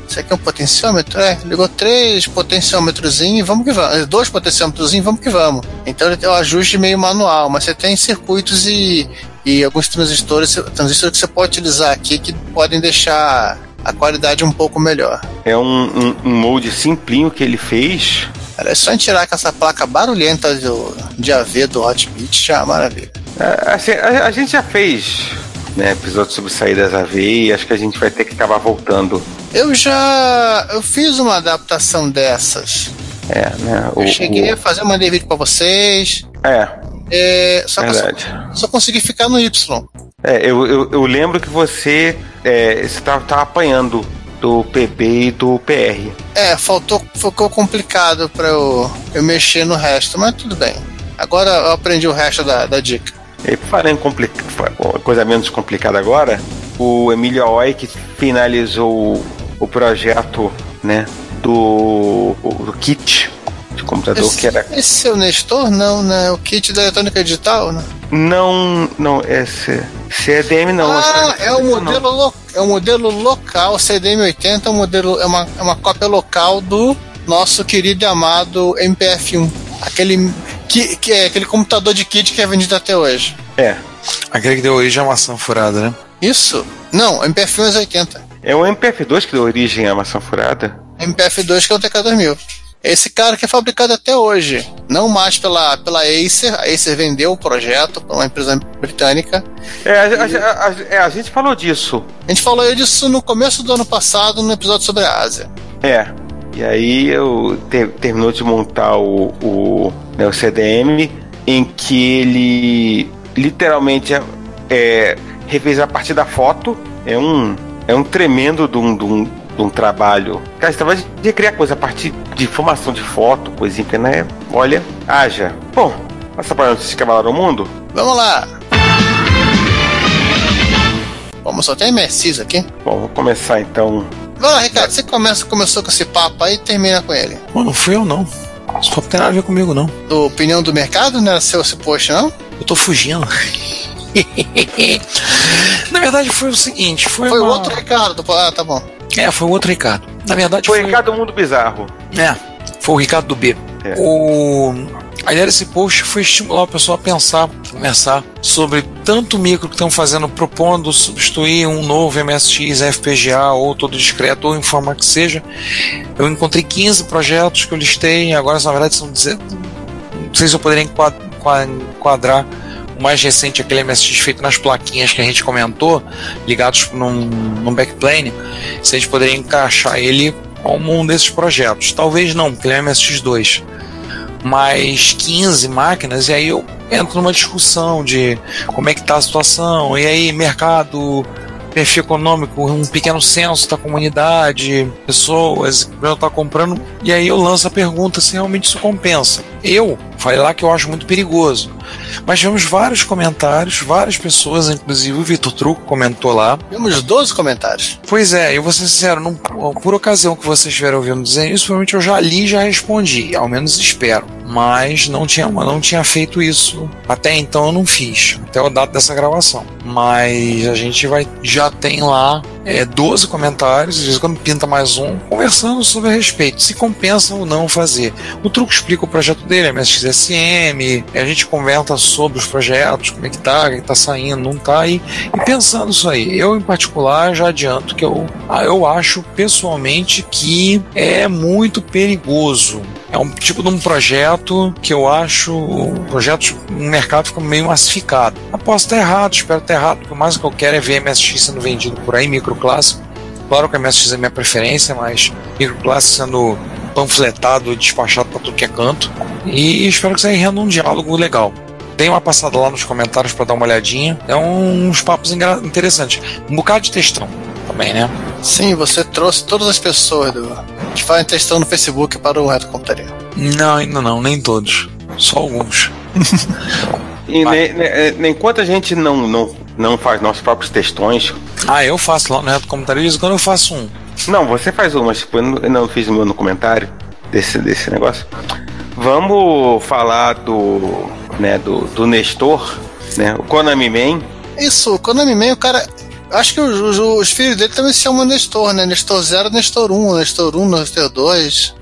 Isso aqui é um potenciômetro? É, ligou três potenciômetros e vamos que vamos. Dois potenciômetros e vamos que vamos. Então ele tem um ajuste meio manual, mas você tem circuitos e, e alguns transistores, transistores que você pode utilizar aqui que podem deixar a qualidade um pouco melhor. É um, um, um molde simplinho que ele fez. Era é só tirar com essa placa barulhenta do, de AV do Hotbit, já é uma maravilha. A, assim, a- a gente já fez né, episódio sobre saídas AV e acho que a gente vai ter que acabar voltando. Eu já. Eu fiz uma adaptação dessas. É, né? Eu o- cheguei o- a fazer, mandei vídeo pra vocês. É, É, só eu só, verdade. só consegui ficar no Y. É, eu, eu, eu lembro que você é, você tava, tava apanhando do PB e do PR. É, faltou, ficou complicado pra eu, eu mexer no resto, mas tudo bem. Agora eu aprendi o resto da, da dica. E falando em coisa menos complicada agora, o Emílio Aoi que finalizou o, o projeto né, do, do kit de computador Esse, que era. esse é o Nestor? Não, né? O kit da eletrônica digital, né? Não, não, esse CDM não. ah, é o não. modelo, lo- é o modelo local, CDM80 é, um modelo, é, uma, é uma cópia local do nosso querido e amado MPF1. Aquele, que, que é aquele computador de kit que é vendido até hoje. É, Aquele que deu origem à maçã furada, né? Isso? Não, MPF1 é 80. é o MPF2 que deu origem à maçã furada. MPF2 que é o TK2000. Esse cara que é fabricado até hoje, não mais pela, pela Acer, a Acer vendeu o projeto para uma empresa britânica. É a, a- a- é, a gente falou disso. A gente falou disso no começo do ano passado, no episódio sobre a Ásia. É. E aí eu te- terminou de montar o, o, né, o CDM, em que ele literalmente é, é, refez a partir da foto. É um, é um tremendo de um, de um, um trabalho. Cara, você vai de criar coisa a partir de informação de foto, coisinha, né? Olha, haja. Bom, passa para notícias que abalaram o mundo? Vamos lá. Vamos só tem MSX aqui. Bom, vou começar então. Vai lá, Ricardo, você começa, começou com esse papo aí e termina com ele. Pô, não fui eu não. Isso não tem nada a ver comigo, não. Do opinião do mercado, não era seu esse post, não? Eu tô fugindo. (laughs) Na verdade foi o seguinte, foi, Foi o uma- outro Ricardo. do- Ah, tá bom. É, foi o outro Ricardo. Na verdade Foi foi, Ricardo Mundo Bizarro. É, foi o Ricardo do B. É. O... A ideia desse post foi estimular o pessoal a pensar, conversar sobre tanto micro que estão fazendo, propondo substituir um novo MSX, FPGA, ou todo discreto, ou em forma que seja. Eu encontrei 15 projetos que eu listei, agora na verdade são 10 não sei se eu poderia enquad- qua- enquadrar o mais recente, aquele MSX feito nas plaquinhas que a gente comentou, ligados num, num backplane, se a gente poderia encaixar ele como um desses projetos. Talvez não, porque ele é MSX2. Mas 15 máquinas, e aí eu entro numa discussão de como é que está a situação, e aí mercado, perfil econômico, um pequeno censo da comunidade, pessoas que estão comprando, e aí eu lanço a pergunta se realmente isso compensa. Eu falei lá que eu acho muito perigoso. Mas tivemos vários comentários, várias pessoas, inclusive o Vitor Truco comentou lá, Temos 12 comentários. Pois é, eu vou ser sincero, não- por ocasião que vocês estiveram ouvindo dizer isso, provavelmente eu já li e já respondi, ao menos espero. Mas não tinha, não tinha feito isso. Até então eu não fiz, até o dado dessa gravação. Mas a gente vai já tem lá é, 12 comentários, às vezes quando pinta mais um, conversando sobre a respeito, se compensa ou não fazer. O truco explica o projeto dele, MSXSM, a gente conversa sobre os projetos, como é que tá, o que tá saindo, não tá, e, e pensando isso aí. Eu, em particular, já adianto que eu, ah, eu acho pessoalmente que é muito perigoso. É um tipo de um projeto que eu acho. Um projeto, um mercado fica meio massificado. Eu posso estar errado, espero estar errado, porque o mais que eu quero é ver MSX sendo vendido por aí, microclássico. Claro que a MSX é minha preferência, mas microclássico sendo panfletado despachado para tudo que é canto. E espero que saia renda um diálogo legal. Dei uma passada lá nos comentários para dar uma olhadinha. É uns papos interessantes. Um bocado de textão também, né? Sim, você trouxe todas as pessoas do, que fazem testão no Facebook para o Reto Computaria. Não, ainda não, nem todos. Só alguns. E nem, nem- nem- enquanto a gente não, não, não faz nossos próprios textões. Ah, eu faço lá no Reto Comentário, de quando eu faço um. Não, você faz um, mas tipo, eu não, eu não fiz o meu no comentário desse, desse negócio. Vamos falar do. né, do, do Nestor, né? O Konami Man. Isso, o Konami Man, o cara. Acho que os, os- os filhos dele também se chamam Nestor, né? Nestor 0, Nestor 1, Nestor 1, Nestor 2.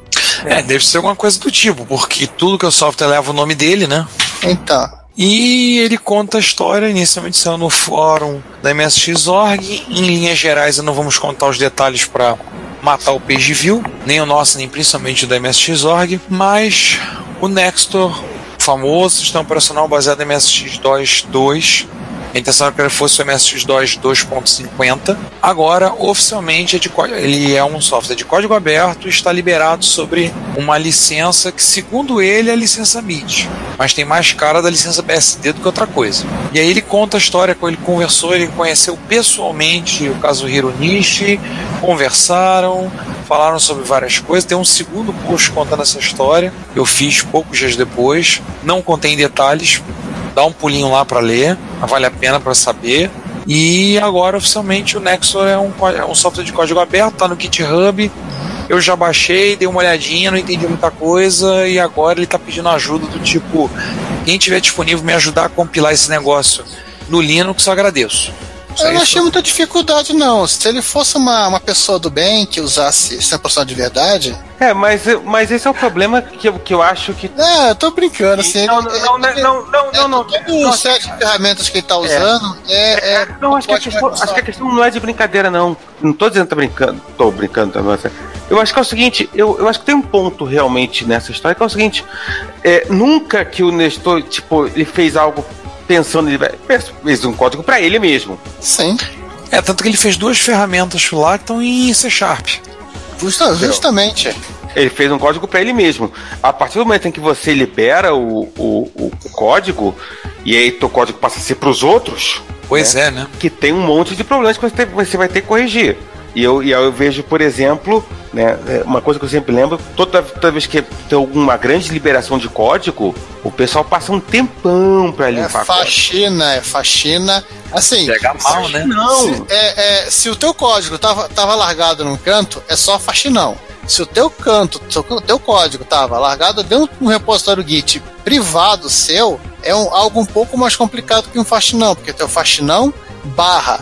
É, deve ser alguma coisa do tipo, porque tudo que o software leva o nome dele, né? Então, E ele conta a história, inicialmente saiu no fórum da MSX.org. Em linhas gerais, não vamos contar os detalhes para matar o page view, nem o nosso, nem principalmente o da MSX.org, mas o Nextor, famoso sistema operacional baseado em MSX-DOS 2, a intenção era que ele fosse o MSX-DOS 2.50. Agora, oficialmente, é de ele é um software de código aberto e está liberado sobre uma licença que, segundo ele, é a licença MIT. Mas tem mais cara da licença BSD do que outra coisa. E aí ele conta a história, ele conversou, ele conheceu pessoalmente o Kazuhiro Nishi, conversaram, falaram sobre várias coisas. Tem um segundo post contando essa história, eu fiz poucos dias depois. Não contém detalhes, dá um pulinho lá para ler, vale a pena para saber. E agora oficialmente o Nexor é um, é um software de código aberto, tá no GitHub. Eu já baixei, dei uma olhadinha, não entendi muita coisa e agora ele tá pedindo ajuda do tipo, quem tiver disponível me ajudar a compilar esse negócio no Linux, eu agradeço. Só eu não isso. achei muita dificuldade, não. Se ele fosse uma, uma pessoa do bem que usasse essa pessoa de verdade. É, mas, mas esse é o problema que eu, que eu acho que. É, eu tô brincando, assim. Não, não, não, ele- não, não, não, não. Todo o set de ferramentas que ele tá usando é. é- Não, acho que, a questão, acho que a questão não é de brincadeira, não. Não tô dizendo que tá brincando, tô brincando também. mas Eu acho que é o seguinte, eu, eu acho que tem um ponto realmente nessa história, que é o seguinte, é, nunca que o Nestor, tipo, ele fez algo pensando, ele fez um código pra ele mesmo. Sim. É, tanto que ele fez duas ferramentas lá que estão em C Sharp. Justa- justamente. Ele fez um código para ele mesmo. A partir do momento em que você libera o, o, o- o código, e aí teu código passa a ser para os outros, Pois é, né? que tem um monte de problemas que você, você vai ter que corrigir. E eu, e aí eu vejo, por exemplo, né, é, uma coisa que eu sempre lembro, toda, toda vez que tem alguma grande liberação de código, o pessoal passa um tempão pra É limpar código. faxina, é faxina. Assim, Pega mal, né? Não, se, é, é, se o teu código tava, tava largado num canto, é só faxinão. Se o teu canto, se o teu código tava largado dentro de um repositório Git privado seu, é um- algo um pouco mais complicado que um faxinão, porque teu faxinão barra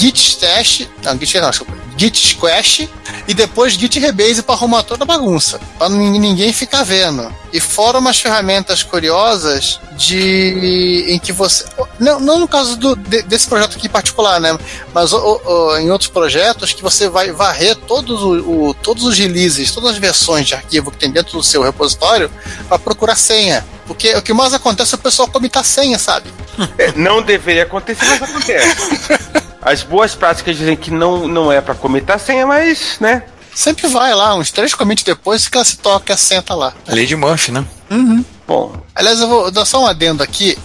git stash, não, git não, desculpa, git squash e depois git rebase para arrumar toda a bagunça, para ninguém ficar vendo. E fora umas ferramentas curiosas de em que você não, não no caso do, de- desse projeto aqui em particular, né, mas o- o- em outros projetos que você vai varrer todos o- todos os releases, todas as versões de arquivo que tem dentro do seu repositório para procurar senha. Porque o que mais acontece é o pessoal comitar senha, sabe? É, não deveria acontecer, mas acontece. (laughs) As boas práticas dizem que não, não é pra cometer a senha, mas, né? Sempre vai lá, uns três commits depois que ela se toca, a senha tá lá. A lei de Murphy, né? Bom, Aliás, eu vou dar só um adendo aqui.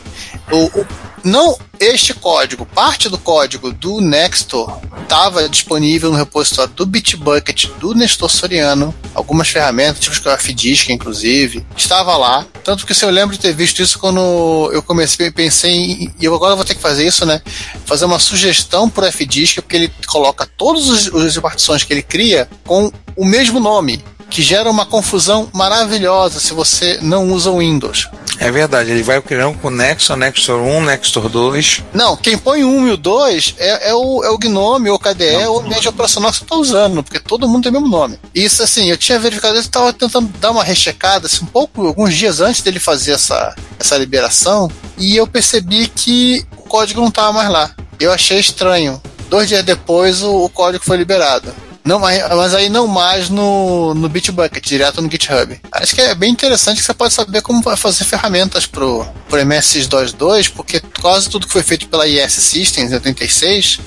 O, o- não este código, parte do código do Nextor estava disponível no repositório do Bitbucket, do Nestor Soriano. Algumas ferramentas, tipo o FDisk, inclusive, estava lá. Tanto que se eu lembro de ter visto isso quando eu comecei, pensei em. E eu agora vou ter que fazer isso, né? Fazer uma sugestão pro FDisk, porque ele coloca todas as partições que ele cria com o mesmo nome. Que gera uma confusão maravilhosa se você não usa o Windows. É verdade, ele vai criando com Nexor, Nexor 1, Nexor 2. Não, quem põe o 1 e o 2 é, é, o, é o Gnome, ou o KDE, ou o ambiente operacional que você está usando, porque todo mundo tem o mesmo nome. Isso, assim, eu tinha verificado isso, estava tentando dar uma rechecada, assim, um pouco, alguns dias antes dele fazer essa, essa liberação, e eu percebi que o código não estava mais lá. Eu achei estranho. Dois dias depois, o, o código foi liberado. Não, mas, mas aí não mais no, no Bitbucket, direto no GitHub. Acho que é bem interessante que você pode saber como fazer ferramentas pro, pro MS-DOS2, porque quase tudo que foi feito pela IS Systems em 86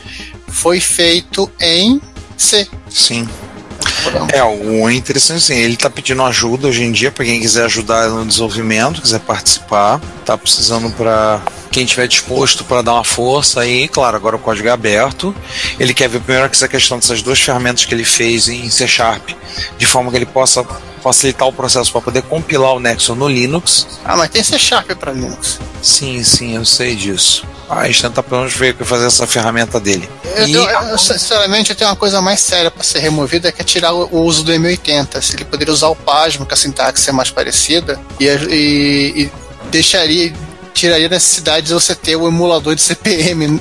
foi feito em C. Sim. É, o interessante assim, ele tá pedindo ajuda hoje em dia para quem quiser ajudar no desenvolvimento, quiser participar, tá precisando para quem tiver disposto para dar uma força aí, claro, agora o código é aberto. Ele quer ver primeiro essa questão dessas duas ferramentas que ele fez em C Sharp, de forma que ele possa facilitar o processo para poder compilar o Nexon no Linux. Ah, mas tem C Sharp para Linux. Sim, sim, eu sei disso. A gente tenta pelo menos ver o que fazer essa ferramenta dele. Eu, E- eu- eu, sinceramente, eu tenho uma coisa mais séria para ser removida, que é tirar o, o uso do M80. Se ele poderia usar o Pasmo, que a sintaxe é mais parecida, e, e- e deixaria, tiraria a necessidade de você ter o emulador de CPM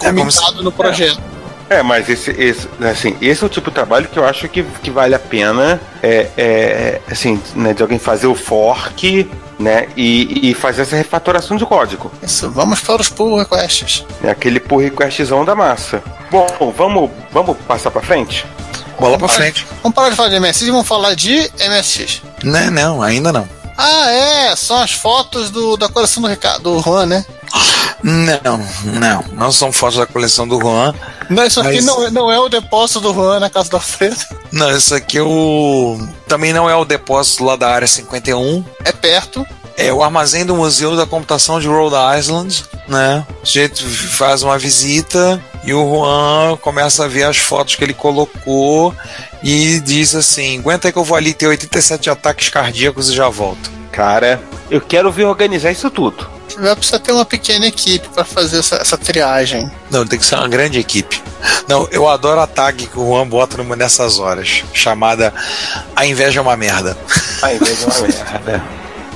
comentado no projeto. É, mas esse, esse, assim, esse é o tipo de trabalho que eu acho que, que vale a pena, é, é, assim, né, de alguém fazer o fork, né, e, e fazer essa refatoração de código. Isso, vamos para os pull requests. né, aquele pull requestzão da massa. Bom, vamos, vamos passar pra frente? Bola pra frente. Vamos parar de falar de MSX e vamos falar de MSX. Não, não, ainda não. Ah, é, são as fotos do, da coleção do Ricardo, do Juan, né? Não, não. Não são fotos da coleção do Juan. Não, isso aqui Mas- não, é- não é o depósito do Juan na casa do Alfredo. Não, isso aqui é o. Também não é o depósito lá da área 51. É perto. É o armazém do Museu da Computação de Rhode Island, né? O sujeito faz uma visita e o Juan começa a ver as fotos que ele colocou e diz assim: aguenta aí que eu vou ali ter 87 ataques cardíacos e já volto. Cara, eu quero ver organizar isso tudo. Vai precisar ter uma pequena equipe para fazer essa, essa triagem. Não, tem que ser uma grande equipe. Não, eu adoro a tag que o Juan bota numa dessas horas, chamada A Inveja é uma Merda. Ao invés de uma (laughs) merda.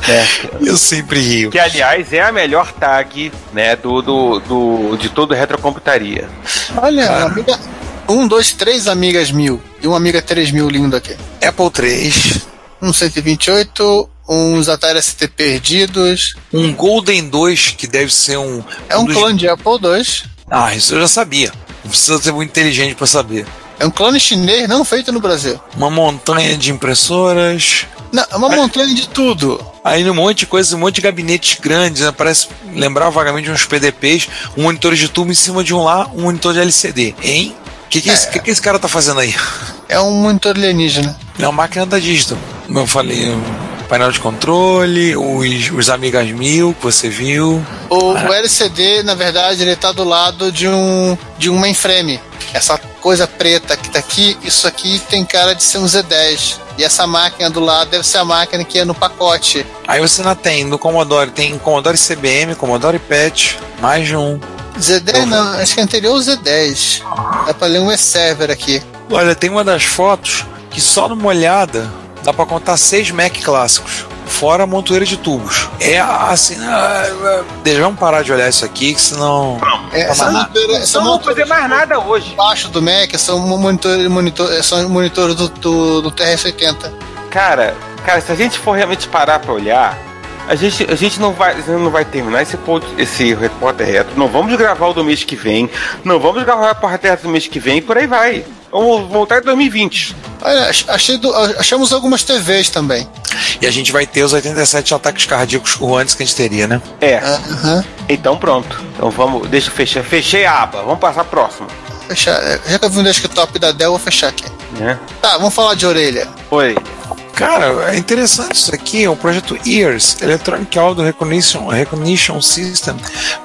É. Eu sempre rio. Que, aliás, é a melhor tag, né, do, do, do, de todo retrocomputaria. Olha, amiga. Um, dois, três amigas mil. E uma amiga 3000 lindo aqui. Apple 3, Um 128, uns Atari ST perdidos. um Golden 2, que deve ser um. É um dos- clone de Apple II. Ah, isso eu já sabia. Não precisa ser muito inteligente para saber. É um clone chinês não feito no Brasil. Uma montanha de impressoras. Não, é uma montanha de tudo. Aí um monte de coisa, um monte de gabinetes grandes, né? parece lembrar vagamente uns PDPs, um monitor de tubo em cima de um lá, um monitor de LCD. Hein? O que, que, esse, que, que esse cara tá fazendo aí? É um monitor alienígena. É uma máquina da digital. Como eu falei, eu- painel de controle, os, os Amigas Mil que você viu. O, o LCD, na verdade, ele tá do lado de um, de um mainframe. Essa coisa preta que tá aqui, isso aqui tem cara de ser um Z10. E essa máquina do lado deve ser a máquina que é no pacote. Aí você ainda tem no Commodore, tem Commodore CBM, Commodore PET, mais de um. Z10 não, acho que é anterior ao Z10. Dá pra ler um E-Server aqui. Olha, tem uma das fotos que só numa olhada dá pra contar seis Mac clássicos. Fora a montoeira de tubos. É assim. ah, Deixa vamos parar de olhar isso aqui, que senão. É, essa montoeira, essa Não vou fazer mais nada hoje. embaixo do Mac são monitores monitor, são monitores do, do, do TRS-80. Cara, cara, se a gente for realmente parar pra olhar, a gente, a gente não vai, não vai terminar esse, pod- esse repórter reto. Não vamos gravar o do mês que vem. Não vamos gravar o repórter reto do mês que vem e por aí vai. Vamos voltar em 2020. Olha, ach- achei do- achamos algumas TVs também. E a gente vai ter os 87 ataques cardíacos antes que a gente teria, né? É, então pronto. Então vamos, deixa eu fechar. Fechei a aba, vamos passar próximo. Fechar. é, Já que eu vi um desktop da Dell, vou fechar aqui. Né? Tá, vamos falar de orelha. Oi. Cara, é interessante isso aqui, é o projeto EARS, Electronic Audio Recognition, Recognition System,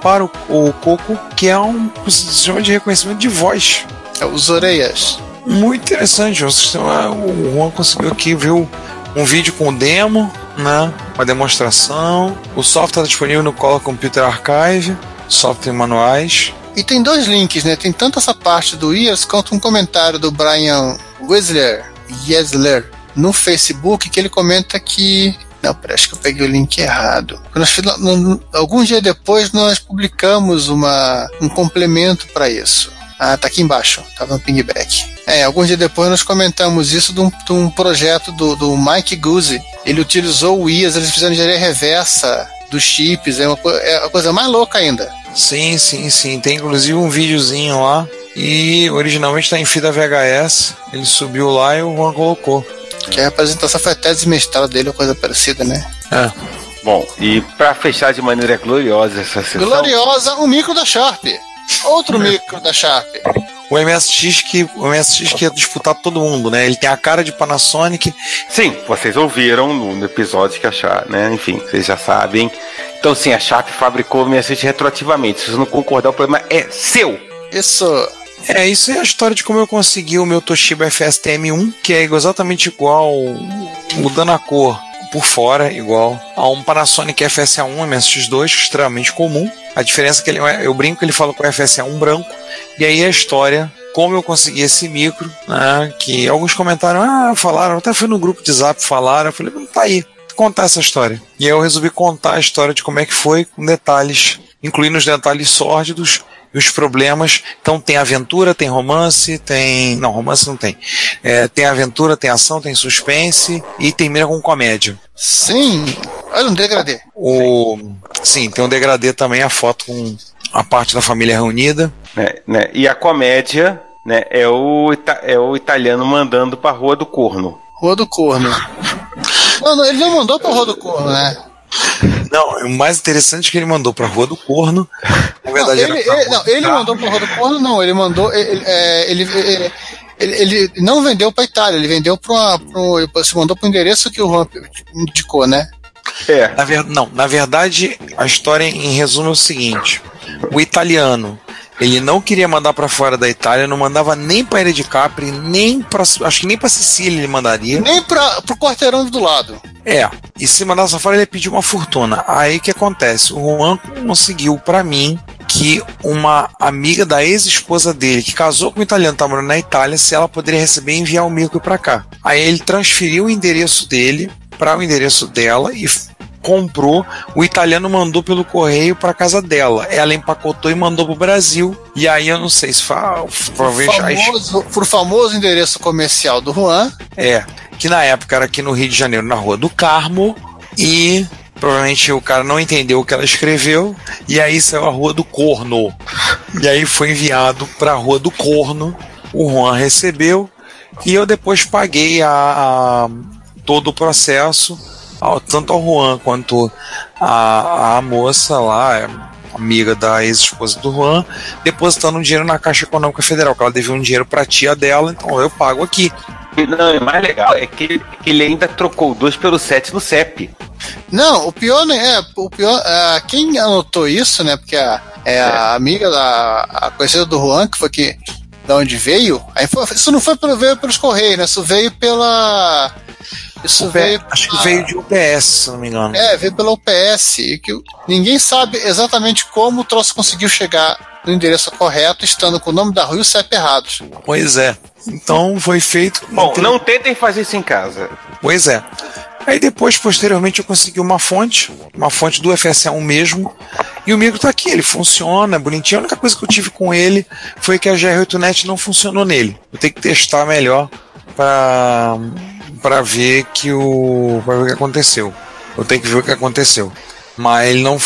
para o, o Coco, que é um sistema de reconhecimento de voz. É os orelhas. Muito interessante, o sistema, o Juan conseguiu aqui ver o- um vídeo com o demo, né, uma demonstração, o software está disponível no Color Computer Archive, software e manuais, E tem dois links, né? Tem tanto essa parte do Ears quanto um comentário do Brian Wesler, Yesler no Facebook que ele comenta que. Não, peraí, acho que eu peguei o link errado. Nós, fiz- no- no- alguns dias depois nós publicamos uma, um complemento para isso. Ah, tá aqui embaixo, tava no pingback. É, alguns dias depois nós comentamos isso de um, de um projeto do, do Mike Guzzi. Ele utilizou o IAS, eles fizeram engenharia reversa dos chips, é uma, é a coisa mais louca ainda. Sim, sim, sim. Tem inclusive um videozinho lá. E originalmente está em fita VHS. Ele subiu lá e o Juan colocou. Que a apresentação foi a tese de mestrado dele, ou coisa parecida, né? É. Bom, e pra fechar de maneira gloriosa essa sessão. Gloriosa, um micro da Sharp. Outro micro da Sharp. O MSX que o MSX que ia disputar todo mundo, né? Ele tem a cara de Panasonic. Sim, vocês ouviram no, no episódio que a Sharp, né? Enfim, vocês já sabem. Então, sim, a Sharp fabricou o MSX retroativamente. Se você não concordar, o problema é seu. Isso. É, isso é a história de como eu consegui o meu Toshiba FSTM1, que é exatamente igual, mudando a cor por fora, igual a um Panasonic FSA1 MSX2, extremamente comum. A diferença é que ele, eu brinco que ele fala com o FSA1 branco. E aí a história, como eu consegui esse micro, né, que alguns comentaram, ah, falaram, até foi no grupo de zap, falaram, eu falei, "Hum, tá aí, contar essa história. E aí eu resolvi contar a história de como é que foi, com detalhes, incluindo os detalhes sórdidos e os problemas. Então tem aventura, tem romance, tem. Não, romance não tem. É, tem aventura, tem ação, tem suspense e termina com comédia. Sim. Olha um degradê. O... Sim, tem um degradê também, a foto com a parte da família reunida. Né, né? E a comédia né, é, o, ita- é o italiano mandando pra Rua do Corno. Rua do Corno. Não, não, ele não mandou pra Rua do Corno, né? Não, o mais interessante é que ele mandou pra Rua do Corno. Na Não, verdade, ele, era pra ele- não, Rua do ele mandou pra Rua do Corno, não. Ele mandou. Ele, é, ele, ele, ele- ele não vendeu pra Itália, ele vendeu pra uma. Pra um, você mandou pro endereço que o Juan indicou, né? É, Na ver... Não, na verdade, a história em resumo é o seguinte: o italiano ele não queria mandar pra fora da Itália, não mandava nem pra Ilha de Capri, nem para acho que nem pra Sicília ele mandaria. Nem pra, pro quarteirão do lado. É, e se mandasse pra fora ele ia pedir uma fortuna. Aí o que acontece? O Juan conseguiu pra mim que uma amiga da ex-esposa dele, que casou com um italiano, tá morando na Itália, se ela poderia receber e enviar o micro pra cá. Aí ele transferiu o endereço dele para o endereço dela e comprou, o italiano mandou pelo correio para casa dela. Ela empacotou e mandou pro Brasil. E aí eu não sei se fa... Famoso, pro famoso endereço comercial do Juan. é, que na época era aqui no Rio de Janeiro, na Rua do Carmo, e provavelmente o cara não entendeu o que ela escreveu, e aí saiu a Rua do Corno. E aí foi enviado para a Rua do Corno, o Juan recebeu, e eu depois paguei a, a- todo o processo, ao- tanto ao Juan quanto a, a moça lá, amiga da ex-esposa do Juan, depositando um dinheiro na Caixa Econômica Federal, que ela devia um dinheiro para tia dela, então eu pago aqui. Não, o mais legal é que ele, que ele ainda trocou 2 pelo 7 no CEP. Não, o pior né, é, o pior, é, quem anotou isso, né? Porque a, é a amiga da a conhecida do Juan, que foi que da onde veio, aí foi- isso não foi pelo, veio pelos Correios, né? Isso veio pela. Isso veio. Acho que veio de UPS, se não me engano. É, veio pela UPS. E que ninguém sabe exatamente como o troço conseguiu chegar no endereço correto, estando com o nome da rua e o CEP errados. Pois é. Então foi feito. Bom, não tentem fazer isso em casa. Pois é. Aí depois, posteriormente, eu consegui uma fonte, uma fonte do FSA1 mesmo, e o micro tá aqui, ele funciona, bonitinho. A única coisa que eu tive com ele foi que a GR8net não funcionou nele. Eu tenho que testar melhor para ver que o para ver o que aconteceu. Eu tenho que ver o que aconteceu. Mas ele não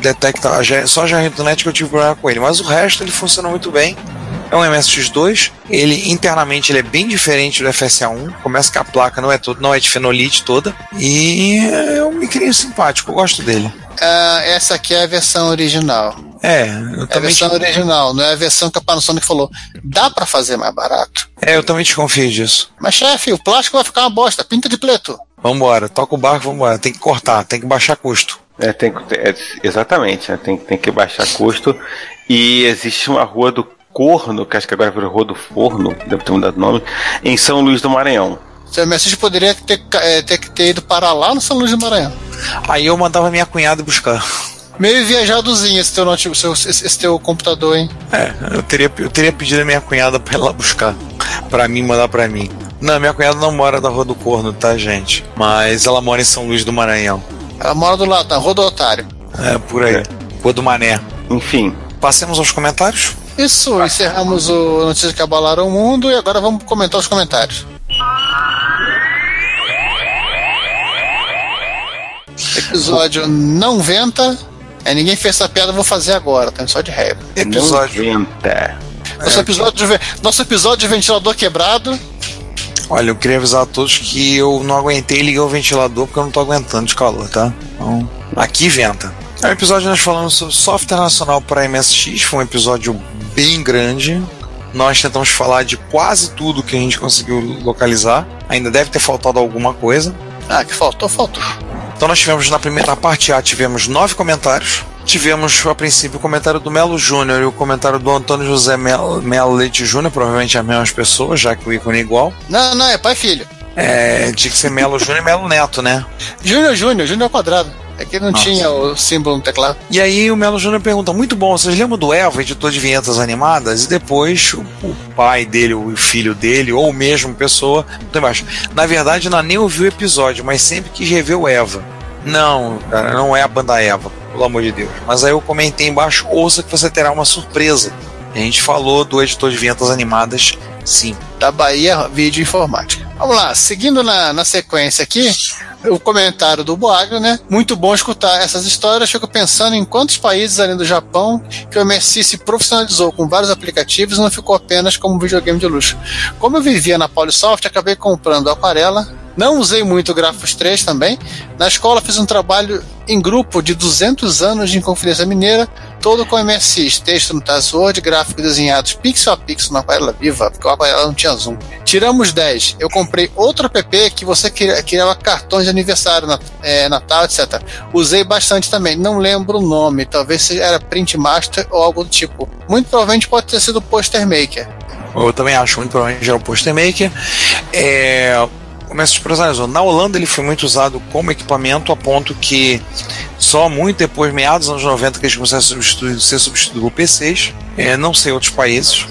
detecta só a GR8net que eu tive problema com ele, mas o resto ele funciona muito bem. É um MSX2, ele internamente ele é bem diferente do FSA1. Começa que a placa não é todo, não é de fenolite toda e é um micrinho simpático, eu gosto dele. Ah, essa aqui é a versão original. É, eu É a também, versão original, não é a versão que a Panasonic falou. Dá pra fazer mais barato. é, eu também desconfio disso. Mas, chefe, o plástico vai ficar uma bosta. Pinta de preto. Vambora, toca o barco, vambora. Tem que cortar, tem que baixar custo. É, tem, que- é, exatamente, né? tem, tem que baixar custo. E existe uma rua do Corno, que acho que agora virou Rua do Forno, deve ter mudado o nome, em São Luís do Maranhão. Seu MSX poderia ter, eh, ter que ter ido parar lá no São Luís do Maranhão. Aí eu mandava minha cunhada buscar. Meio viajadozinho esse teu, notebook, seu, esse, teu computador, hein? É, eu teria, eu teria pedido a minha cunhada pra ir lá buscar. Pra mim, mandar pra mim. Não, minha cunhada não mora na Rua do Corno, tá, gente? Mas ela mora em São Luís do Maranhão. Ela mora do lado, na Rua do Otário. É, por aí. Rua do Mané. Enfim, Passemos aos comentários? Isso, encerramos o Notícias que Abalaram o Mundo e agora vamos comentar os comentários. Episódio não venta. É, ninguém fez essa piada, eu vou fazer agora, tá só de raiva. Episódio. não venta. Nosso episódio, de, nosso episódio de ventilador quebrado. Olha, eu queria avisar a todos que eu não aguentei ligar o ventilador porque eu não tô aguentando de calor, tá? Então, aqui venta. É um episódio nós falamos sobre software nacional para MSX, foi um episódio bem grande. Nós tentamos falar de quase tudo que a gente conseguiu localizar. Ainda deve ter faltado alguma coisa. Ah, que faltou, faltou. Então nós tivemos na primeira na parte A tivemos nove comentários. Tivemos a princípio o comentário do Melo Júnior e o comentário do Antônio José Melo, Melo Leite Júnior, provavelmente as mesmas pessoas, já que o ícone é igual. Não, não, é pai e filho. É, tinha que ser Melo Júnior e Melo Neto, né? Júnior, Júnior, Júnior ao quadrado. É que não Nossa. tinha o símbolo no teclado. E aí o Melo Júnior pergunta: muito bom, vocês lembram do Eva, editor de vinhetas animadas? E depois o, pai dele, o filho dele, ou mesmo pessoa, embaixo. Na verdade, não nem ouviu o episódio, mas sempre quis rever o Eva. Não, cara, não é a banda Eva, pelo amor de Deus. Mas aí eu comentei embaixo, ouça que você terá uma surpresa. A gente falou do editor de vinhetas animadas, sim. Da Bahia Vídeo Informática. Vamos lá, seguindo na, na sequência aqui, o comentário do Boagro, né? Muito bom escutar essas histórias. Fico pensando em quantos países além do Japão que o MSI se profissionalizou com vários aplicativos e não ficou apenas como videogame de luxo. Como eu vivia na Polysoft, acabei comprando Aquarela. Não usei muito Grafos 3 também. Na escola fiz um trabalho em grupo de 200 anos de Inconfidência Mineira, todo com MSX, texto no Tazword, gráficos desenhados pixel a pixel na aquarela viva, porque o aquarela não tinha zoom. Tiramos 10. Eu comprei outro app que você cria- criava cartões de aniversário, é, Natal, etc. Usei bastante também, não lembro o nome, talvez seja- era Print Master ou algo do tipo. Muito provavelmente pode ter sido Poster Maker. Eu também acho muito provavelmente era o Poster Maker. É, o Mestre personalizou. Na Holanda ele foi muito usado como equipamento a ponto que só muito depois, meados dos anos 90, que eles começaram a substituir, ser substituído por PCs. É, não sei outros países.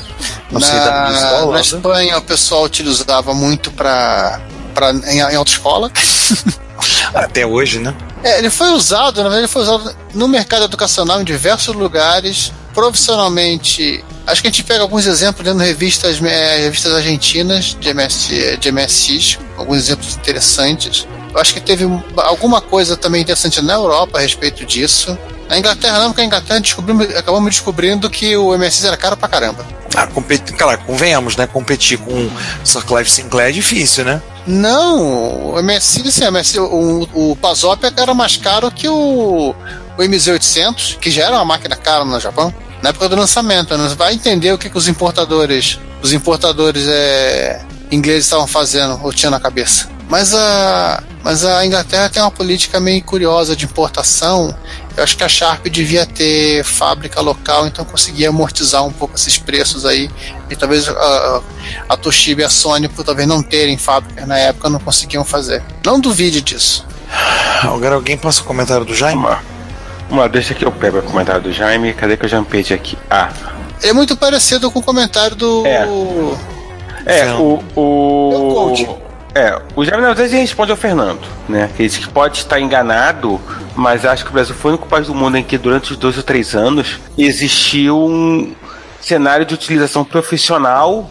Não sei da, da Na, na. Espanha o pessoal utilizava muito para em, em autoescola. (laughs) Até hoje, né? É, ele foi usado, na verdade, ele foi usado no mercado educacional em diversos lugares, profissionalmente. Acho que a gente pega alguns exemplos lendo revistas, eh, revistas argentinas de, MS, de MSX, alguns exemplos interessantes. Eu acho que teve um- alguma coisa também interessante na Europa a respeito disso. Na Inglaterra não, porque na Inglaterra descobrimos, acabamos descobrindo que o MSX era caro pra caramba. Ah, competi- cara, convenhamos, né? Competir com Sir Clive Sinclair é difícil, né? Não, o MSX, sim, o, MSX, o, o Pazop era mais caro que o, o MZ800, que já era uma máquina cara no Japão, na época do lançamento. Né? Você vai entender o que, que os importadores, os importadores é, ingleses estavam fazendo ou tinham na cabeça. Mas a, mas a Inglaterra tem uma política meio curiosa de importação. Eu acho que a Sharp devia ter fábrica local, então conseguia amortizar um pouco esses preços aí. E talvez a, a Toshiba e a Sony, por talvez não terem fábrica na época, não conseguiam fazer. Não duvide disso. Agora alguém passa o comentário do Jaime? Uma, uma, deixa que eu pego o comentário do Jaime. Cadê que eu já me perdi aqui? Ah, É muito parecido com o comentário do. É. É, o. o É o. É, o Jaime na verdade responde ao Fernando, né? Que ele diz que pode estar enganado, mas acho que o Brasil foi o único país do mundo em que durante os dois ou três anos existiu um cenário de utilização profissional,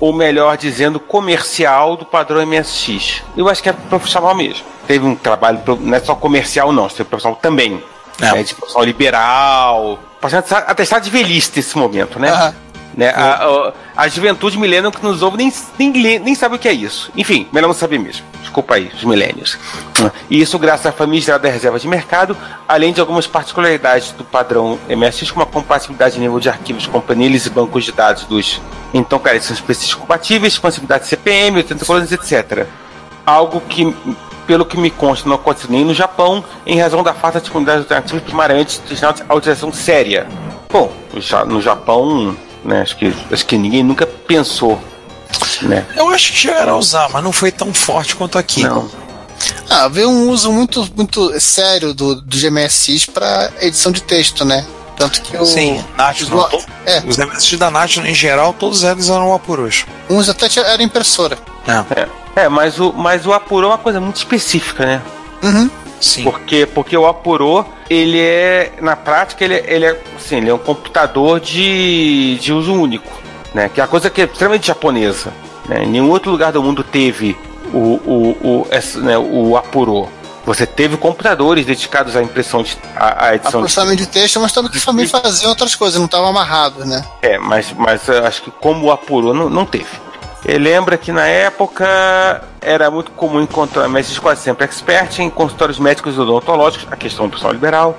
ou melhor dizendo, comercial do padrão MSX. Eu acho que é profissional mesmo. Teve um trabalho, não é só comercial, não, teve profissional também. É. Né, de profissional liberal. Passando atestado de velhice nesse momento, né? Né? A, a, a juventude milênio que nos ouve nem, nem, nem sabe o que é isso. Enfim, melhor não saber mesmo. Desculpa aí, os milênios. E isso graças à famigerada reserva de mercado, além de algumas particularidades do padrão MSX, como a compatibilidade de nível de arquivos com planilhas e bancos de dados dos então cara, são específicos compatíveis, expansibilidade CPM, 80 colunas, etc. Algo que, pelo que me consta, não acontece nem no Japão, em razão da falta de disponibilidade alternativa primáriamente destinada à utilização séria. Bom, no Ja- no Japão, né, acho que, acho que ninguém nunca pensou, né? Eu acho que chegaram a usar, mas não foi tão forte quanto aqui. Não. Ah, vê um uso muito, muito sério do, do GMSX para edição de texto, né? Tanto que o. Sim, os- É, Os MSX da National em geral, todos eles eram Apuros. uns até era impressora. É, É, mas o, mas o apurou é uma coisa muito específica, né? Uhum. sim. Porque, porque o apurou, ele é, na prática, ele, é- ele é, assim, ele é um computador de, de uso único, né? Que é uma coisa que é extremamente japonesa, né? Em nenhum outro lugar do mundo teve o, o, o, essa, né, o apurou. Você teve computadores dedicados à impressão de, à, à A edição de processamento de texto, mas também, também fazia outras coisas, não estava amarrado, né? É, mas, mas acho que como o apurou, não, não teve. Ele lembra que na época era muito comum encontrar médicos quase sempre expert em consultórios médicos odontológicos, a questão do pessoal liberal,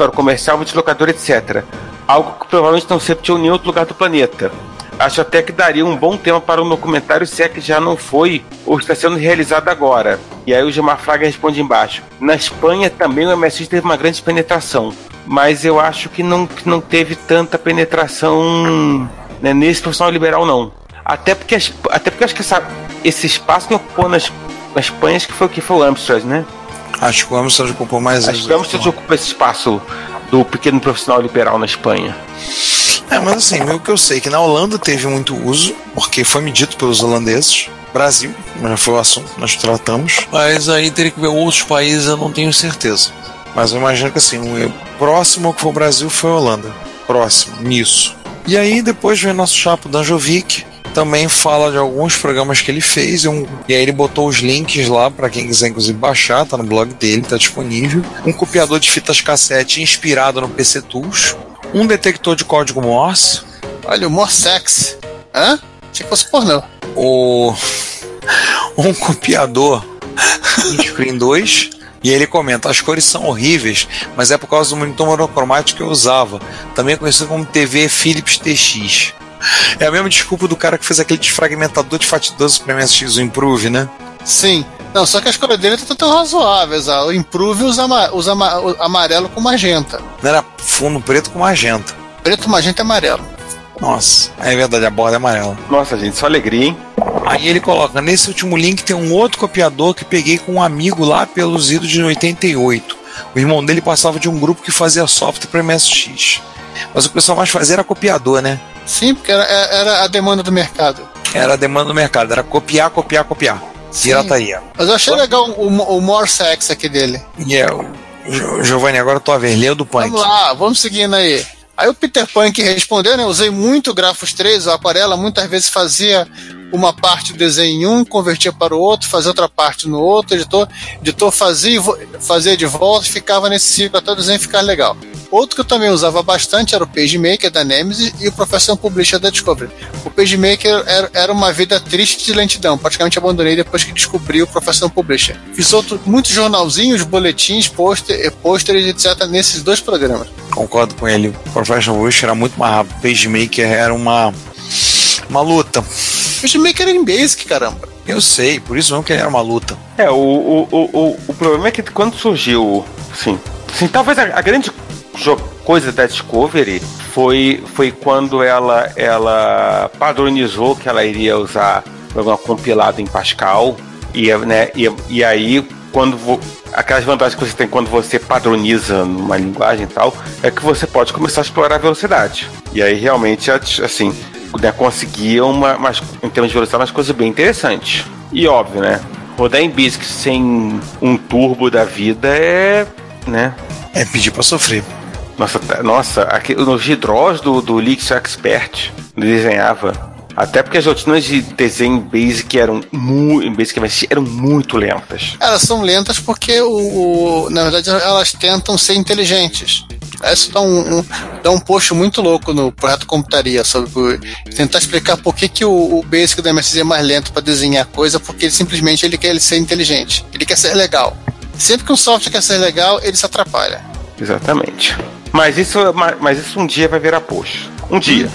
consultório comercial, ventilador, etc. Algo que provavelmente não se repetiu em nenhum outro lugar do planeta. Acho até que daria um bom tema para um documentário, se é que já não foi ou está sendo realizado agora. E aí o Gilmar Fraga responde embaixo. Na Espanha também o MSX teve uma grande penetração, mas eu acho que não, que não teve tanta penetração né, nesse profissional liberal, não. Até porque, até porque eu acho que essa, esse espaço que ocupou nas, na Espanha, acho que foi o que foi o Amstrad, né? Acho que o Amstrad ocupou mais Acho que o Amstrad ocupa esse espaço do pequeno profissional liberal na Espanha. É, mas assim, o que eu sei é que na Holanda teve muito uso, porque foi medido pelos holandeses. Brasil, já foi o assunto que nós tratamos. Mas aí teria que ver outros países, eu não tenho certeza. Mas eu imagino que assim, o próximo ao que foi o Brasil foi a Holanda. Próximo, nisso. E aí depois vem nosso chapo Danjovic, também fala de alguns programas que ele fez, e, um- e aí ele botou os links lá para quem quiser inclusive baixar, tá no blog dele, tá disponível. Um copiador de fitas cassete inspirado no PC Tools, um detector de código Morse, Olha, o Morsex. Hã? Achei que fosse pornô. o (laughs) um copiador em Screen 2 e ele comenta: as cores são horríveis, mas é por causa do monitor monocromático que eu usava, também conhecido como TV Philips TX. É a mesma desculpa do cara que fez aquele desfragmentador de fatidoso para MSX, o Improve, né? Sim. Não, só que as cores dele estão tão razoáveis. ah. O Improve usa, ama- usa ama- o amarelo com magenta. Não era fundo preto com magenta. Preto, magenta e amarelo. Nossa, é verdade, a borda é amarela. Nossa, gente, só alegria, hein? Aí ele coloca: nesse último link tem um outro copiador que peguei com um amigo lá pelos idos de 88. O irmão dele passava de um grupo que fazia software para MSX. Mas o que o pessoal mais fazia era copiador, né? Sim, porque era, era a demanda do mercado. Era a demanda do mercado, era copiar, copiar, copiar. Sim. Pirataria. Mas eu achei legal o, o Morsex aqui dele. E é, o Jo- Giovanni, agora tua vez, lê do Punk. Vamos lá, vamos seguindo aí. Aí o Peter Punk respondeu, né? Usei muito Grafos 3, o Aquarela, muitas vezes fazia uma parte do desenho em um, convertia para o outro, fazia outra parte no outro, editor, editor fazia, fazia de volta e ficava nesse ciclo até o desenho ficar legal. Outro que eu também usava bastante era o PageMaker da Nemesis e o Professional Publisher da Discovery. O PageMaker era, era uma vida triste de lentidão, praticamente abandonei depois que descobri o Professional Publisher. Fiz outro, muitos jornalzinhos, boletins, pôster, pôsteres, etc. nesses dois programas. Concordo com ele. O Professional Wish era muito mais rápido. PageMaker era uma, uma luta. SageMaker era em Basic, caramba. Eu sei, por isso mesmo que era uma luta. É, o, o, o, o, o problema é que quando surgiu, assim, assim talvez a, a grande coisa da Discovery foi, foi quando ela, ela padronizou que ela iria usar programa compilado em Pascal e, né, e, e aí quando vo- aquelas vantagens que você tem quando você padroniza numa linguagem e tal é que você pode começar a explorar a velocidade. E aí realmente assim né, conseguia uma, umas- em termos de velocidade umas coisas bem interessantes. E óbvio né rodar em Basic sem um turbo da vida é né? É pedir pra sofrer. Nossa, tá- nossa aqui, nos hidrós do, do Elixir Expert desenhava. Até porque as rotinas de desenho em Basic eram muito, Basic eram muito lentas. Elas são lentas porque, o, o- na verdade, elas tentam ser inteligentes. Isso dá um, um- dá um post muito louco no Projeto Computaria sobre tentar explicar por que, que o, o Basic do MSZ é mais lento para desenhar coisa, porque ele simplesmente ele quer ele ser inteligente. Ele quer ser legal. Sempre que um software quer ser legal, ele se atrapalha. Exatamente. Mas isso, ma- mas isso um dia vai virar post. Um dia.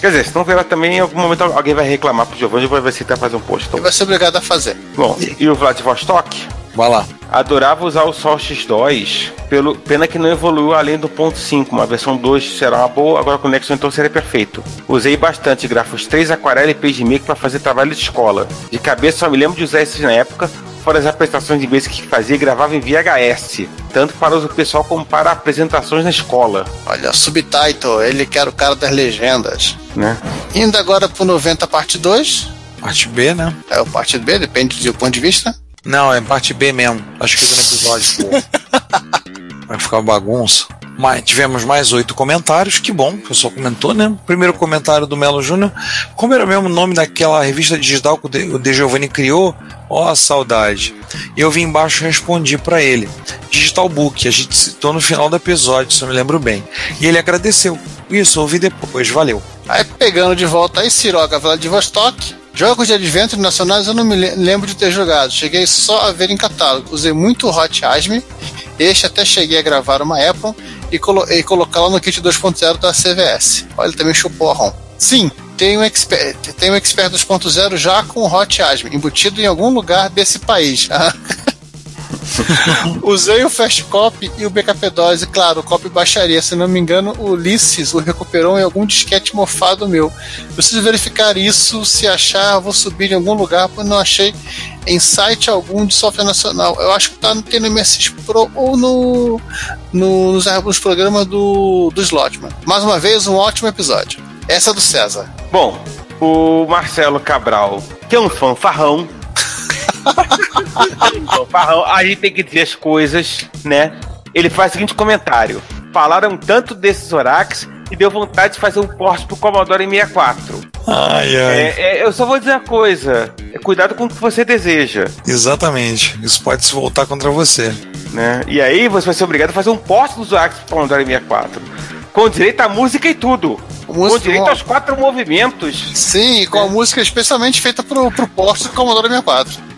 Quer dizer, se não virar também, em algum momento alguém vai reclamar pro Giovanni e vai aceitar fazer um post. Então, Ele vai ser obrigado a fazer. bom, e o Vladivostok? Vai lá. Adorava usar o Sol X2, pelo, pena que não evoluiu além do ponto 5. Uma versão 2 será uma boa, agora com o Nexon então seria perfeito. Usei bastante grafos 3, aquarela e PageMaker para fazer trabalho de escola. De cabeça só me lembro de usar esses na época, fora as apresentações de Basic que fazia gravava em VHS. Tanto para uso pessoal como para apresentações na escola. Olha, subtitle, ele quer o cara das legendas. Né? Indo agora pro 90 parte 2. Parte B, né? É o parte B, depende do ponto de vista. Não, é parte B mesmo. Tá escrito no episódio, pô. (laughs) Vai ficar uma bagunça. Mas tivemos mais oito comentários, que bom, o pessoal comentou, né? Primeiro comentário do Melo Júnior. Como era mesmo o nome daquela revista digital que o De, De Giovanni criou? Ó, saudade. E eu vim embaixo e respondi pra ele. Digital Book, a gente citou no final do episódio, se eu me lembro bem. E ele agradeceu. Isso, ouvi depois, valeu. Aí pegando de volta aí, Siroga Vladivostok. Jogos de Adventure nacionais eu não me le- lembro de ter jogado. Cheguei só a ver em catálogo. Usei muito Hot Asme. Este até cheguei a gravar uma Apple e, colo e colocá-la no kit 2.0 da CVS. Olha, ele também chupou a ROM. Sim, tem um Expert, tem um Expert 2.0 já com Hot Asme, embutido em algum lugar desse país. (laughs) (laughs) Usei o Fast Copy e o BKP2, e claro, o copy baixaria. Se não me engano, o Ulisses o recuperou em algum disquete mofado meu. Preciso verificar isso, se achar, vou subir em algum lugar, pois não achei em site algum de software nacional. Eu acho que tá no, tem no MSX Pro ou no, no- nos, nos programas do, do Slotman. Mais uma vez, um ótimo episódio. Essa é do César. Bom, o Marcelo Cabral, que é um fanfarrão. Fanfarrão, a gente tem que dizer as coisas, né? Ele faz o seguinte comentário: Falaram tanto desses Orax e deu vontade de fazer um porte pro Commodore 64. Ai, ai. É, é, eu só vou dizer uma coisa: é, cuidado com o que você deseja. Exatamente. Isso pode se voltar contra você. Né? E aí você vai ser obrigado a fazer um porte dos Orax pro Commodore 64. Com direito à música e tudo. Com Música- direito aos quatro movimentos. Sim, com a música especialmente feita pro, pro porte do Commodore 64.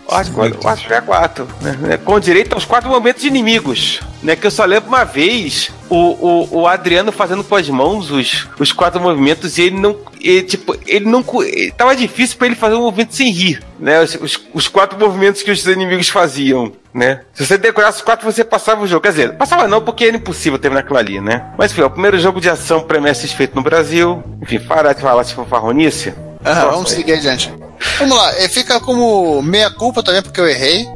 Que acho que é quatro, né? Com direito aos quatro momentos inimigos, né? Que eu só lembro uma vez o, o, o Adriano fazendo com as mãos os, os quatro movimentos e ele não, ele, tipo, ele não, ele- tava difícil pra ele fazer um movimento sem rir, né? Os, os, os quatro movimentos que os inimigos faziam, né? Se você decorasse os quatro, você passava o jogo. Quer dizer, passava não, porque era impossível terminar aquilo ali, né? Mas é o primeiro jogo de ação MSX feito no Brasil. Enfim, parar de falar se for farronice. Aham, vamos seguir adiante. Vamos lá, eh, fica como meia culpa também, porque eu errei.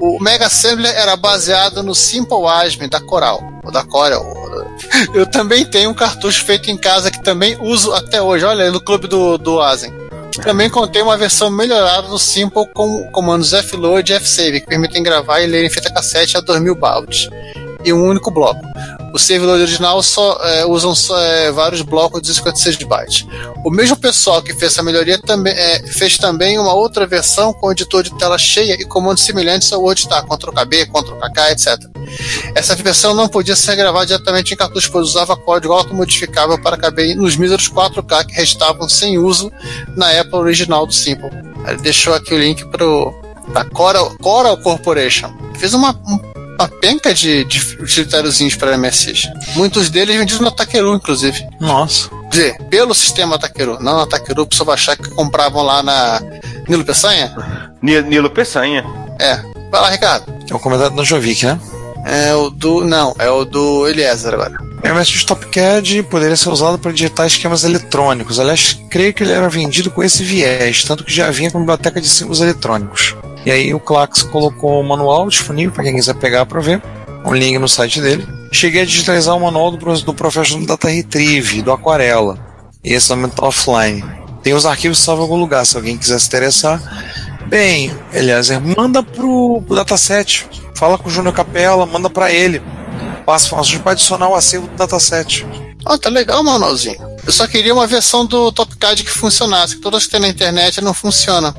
O Mega Assembler era baseado no Simple Asm da Coral, ou da Corel. (laughs) Eu também tenho um cartucho feito em casa que também uso até hoje. Olha, no clube do, do Asen. Também contém uma versão melhorada do Simple com comandos Fload e Fsave, que permitem gravar e ler em fita cassete a 2000 baud um único bloco. O load original só é, usam é, vários blocos de 56 bytes. O mesmo pessoal que fez essa melhoria também, é, fez também uma outra versão com editor de tela cheia e comandos semelhantes ao WordTar, Ctrl-KB, Ctrl-KK, etc. Essa versão não podia ser gravada diretamente em cartucho, pois usava código automodificável para caber nos míseros 4K que restavam sem uso na Apple original do Simple. Ele deixou aqui o link pro da Coral, Coral Corporation. Fez uma, um- uma penca de, de utilitáriozinhos para MSX. Muitos deles vendidos no Takeru, inclusive. Nossa. dizer, pelo sistema Takeru, não na Takeru, o pessoal achar que compravam lá na Nilo Peçanha. Ni- Nilo Peçanha. É. Vai lá, Ricardo. É o comentário do Jovic, né? É o do. Não, é o do Eliezer agora. O MSX TopCAD poderia ser usado para digitar esquemas eletrônicos. Aliás, creio que ele era vendido com esse viés, tanto que já vinha com biblioteca de símbolos eletrônicos. E aí o Clax colocou o manual disponível para quem quiser pegar para ver. Um link no site dele. Cheguei a digitalizar o manual do, do Professional Data Retrieve, do Aquarela. E esse também tá offline. Tem os arquivos salvos em algum lugar, se alguém quiser se interessar. Bem, Eliezer, manda pro, pro dataset. Fala com o Júnior Capela, manda para ele. Passa informações para adicionar o acervo do dataset. Ó, tá legal o manualzinho. Eu só queria uma versão do TopCAD que funcionasse. que Todas que tem na internet não funcionam.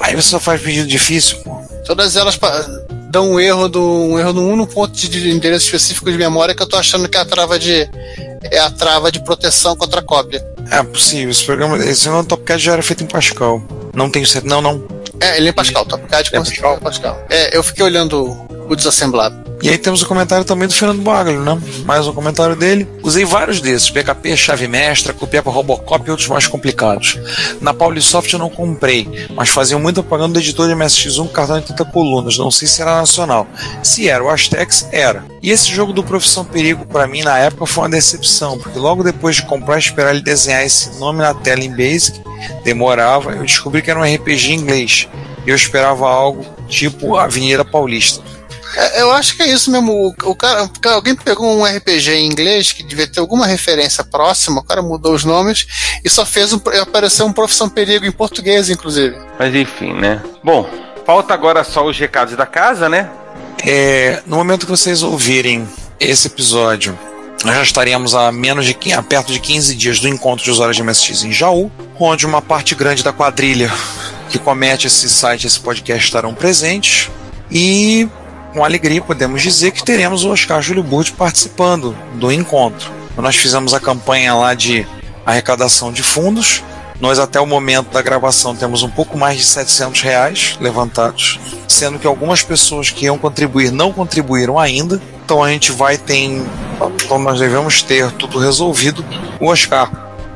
Aí você só faz pedido difícil, pô. Todas elas dão um erro do um erro no único ponto de- de endereço específico de memória que eu tô achando que é a trava de é a trava de proteção contra cópia. É possível, esse programa, esse meu TopCAD já era feito em Pascal. Não tenho certeza, não, não. É, ele é em Pascal, TopCAD É é Pascal. É, eu fiquei olhando o desassemblado. E aí temos o comentário também do Fernando Baglio, né? Mais um comentário dele. Usei vários desses, BKP, chave mestra, copiar para Robocop e outros mais complicados. Na Paulisoft eu não comprei, mas faziam muita propaganda do editor de MSX1 com cartão de 80 colunas, não sei se era nacional. Se era o Astex, era. E esse jogo do Profissão Perigo, para mim, na época, foi uma decepção, porque logo depois de comprar e esperar ele desenhar esse nome na tela em Basic, demorava, eu descobri que era um RPG em inglês. Eu esperava algo tipo Avenida Paulista. É, eu acho que é isso mesmo. O, o cara, alguém pegou um RPG em inglês que devia ter alguma referência próxima, o cara mudou os nomes e só fez um, apareceu um Profissão Perigo em português, inclusive. Mas enfim, né? Bom, falta agora só os recados da casa, né? É, no momento que vocês ouvirem esse episódio, nós já estaremos a menos de a perto de 15 dias do encontro de usuários de MSX em Jaú, onde uma parte grande da quadrilha que comete esse site, esse podcast estarão presentes e com alegria podemos dizer que teremos o Oscar Júlio Burti participando do encontro. Nós fizemos a campanha lá de arrecadação de fundos. Nós até o momento da gravação temos um pouco mais de 700 reais levantados, sendo que algumas pessoas que iam contribuir não contribuíram ainda. Então a gente vai ter, então nós devemos ter tudo resolvido. O Oscar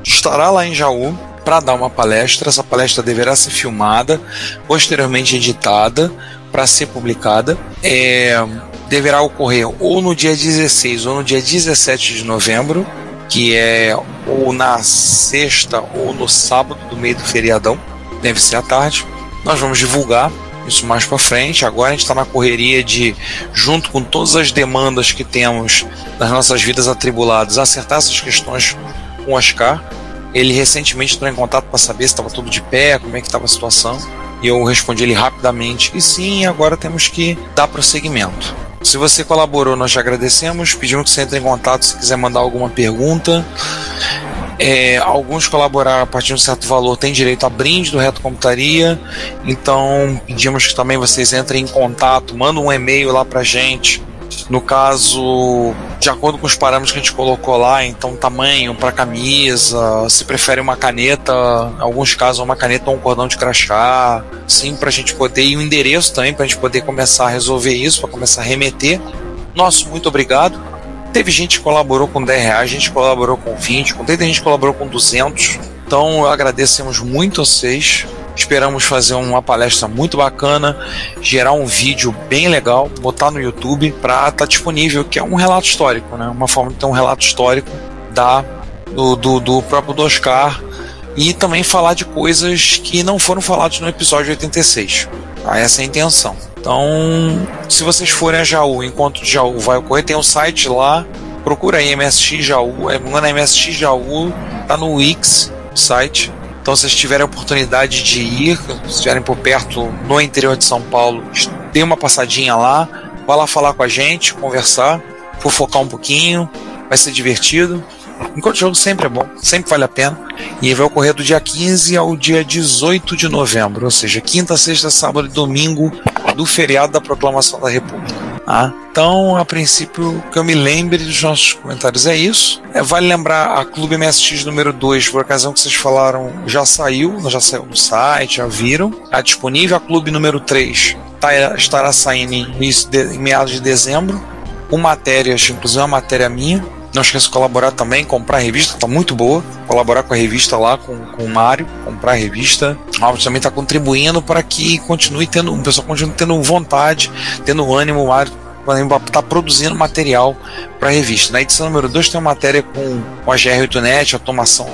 estará lá em Jaú para dar uma palestra. Essa palestra deverá ser filmada, posteriormente editada para ser publicada. É, deverá ocorrer ou no dia 16 ou no dia 17 de novembro, que é ou na sexta ou no sábado do meio do feriadão, deve ser à tarde. Nós vamos divulgar isso mais para frente. Agora a gente está na correria de, junto com todas as demandas que temos nas nossas vidas atribuladas, acertar essas questões com o Oscar. Ele recentemente entrou em contato para saber se estava tudo de pé, como é que estava a situação. E eu respondi ele rapidamente que sim, agora temos que dar prosseguimento. Se você colaborou, nós te agradecemos. Pedimos que você entre em contato se quiser mandar alguma pergunta. É, alguns colaboraram a partir de um certo valor têm direito a brinde do Reto Computaria. Então pedimos que também vocês entrem em contato, mandem um e-mail lá pra gente. No caso, de acordo com os parâmetros que a gente colocou lá, então tamanho para camisa, se prefere uma caneta, em alguns casos uma caneta ou um cordão de crachá, sim, para a gente poder, e o endereço também, para a gente poder começar a resolver isso, para começar a remeter. Nosso muito obrigado. Teve gente que colaborou com 10 reais, gente colaborou com 20, com 30 gente que colaborou com 200. Então agradecemos muito a vocês. Esperamos fazer uma palestra muito bacana, gerar um vídeo bem legal, botar no YouTube para estar tá disponível, que é um relato histórico, né? Uma forma de ter um relato histórico da, do, do, do próprio Oscar e também falar de coisas que não foram faladas no episódio 86. Tá? Essa é a intenção. Então, se vocês forem a Jaú, enquanto de Jaú vai ocorrer, tem um site lá, procura aí MSX Jaú, é na MSX Jaú, tá no Wix site. Então, se vocês tiverem a oportunidade de ir, se estiverem por perto no interior de São Paulo, dê uma passadinha lá, vá lá falar com a gente, conversar, fofocar um pouquinho, vai ser divertido. Enquanto o jogo sempre é bom, sempre vale a pena. E vai ocorrer do dia 15 ao dia 18 de novembro, ou seja, quinta, sexta, sábado e domingo do feriado da Proclamação da República. Ah, então, a princípio, que eu me lembre dos nossos comentários é isso. É, vale lembrar, a Clube MSX número 2, por ocasião que vocês falaram, já saiu, já saiu no site, já viram. Está disponível. A Clube número 3 tá, estará saindo em, em meados de dezembro com matérias, inclusive uma matéria minha, Não esqueça de colaborar também, comprar a revista, tá muito boa. Colaborar com a revista lá, com, com o Mário, comprar a revista. O Mário também está contribuindo para que continue tendo, o pessoal continue tendo vontade, tendo ânimo, o Mário está produzindo material para a revista. Na edição número 2 tem uma matéria com, a GR8net, automação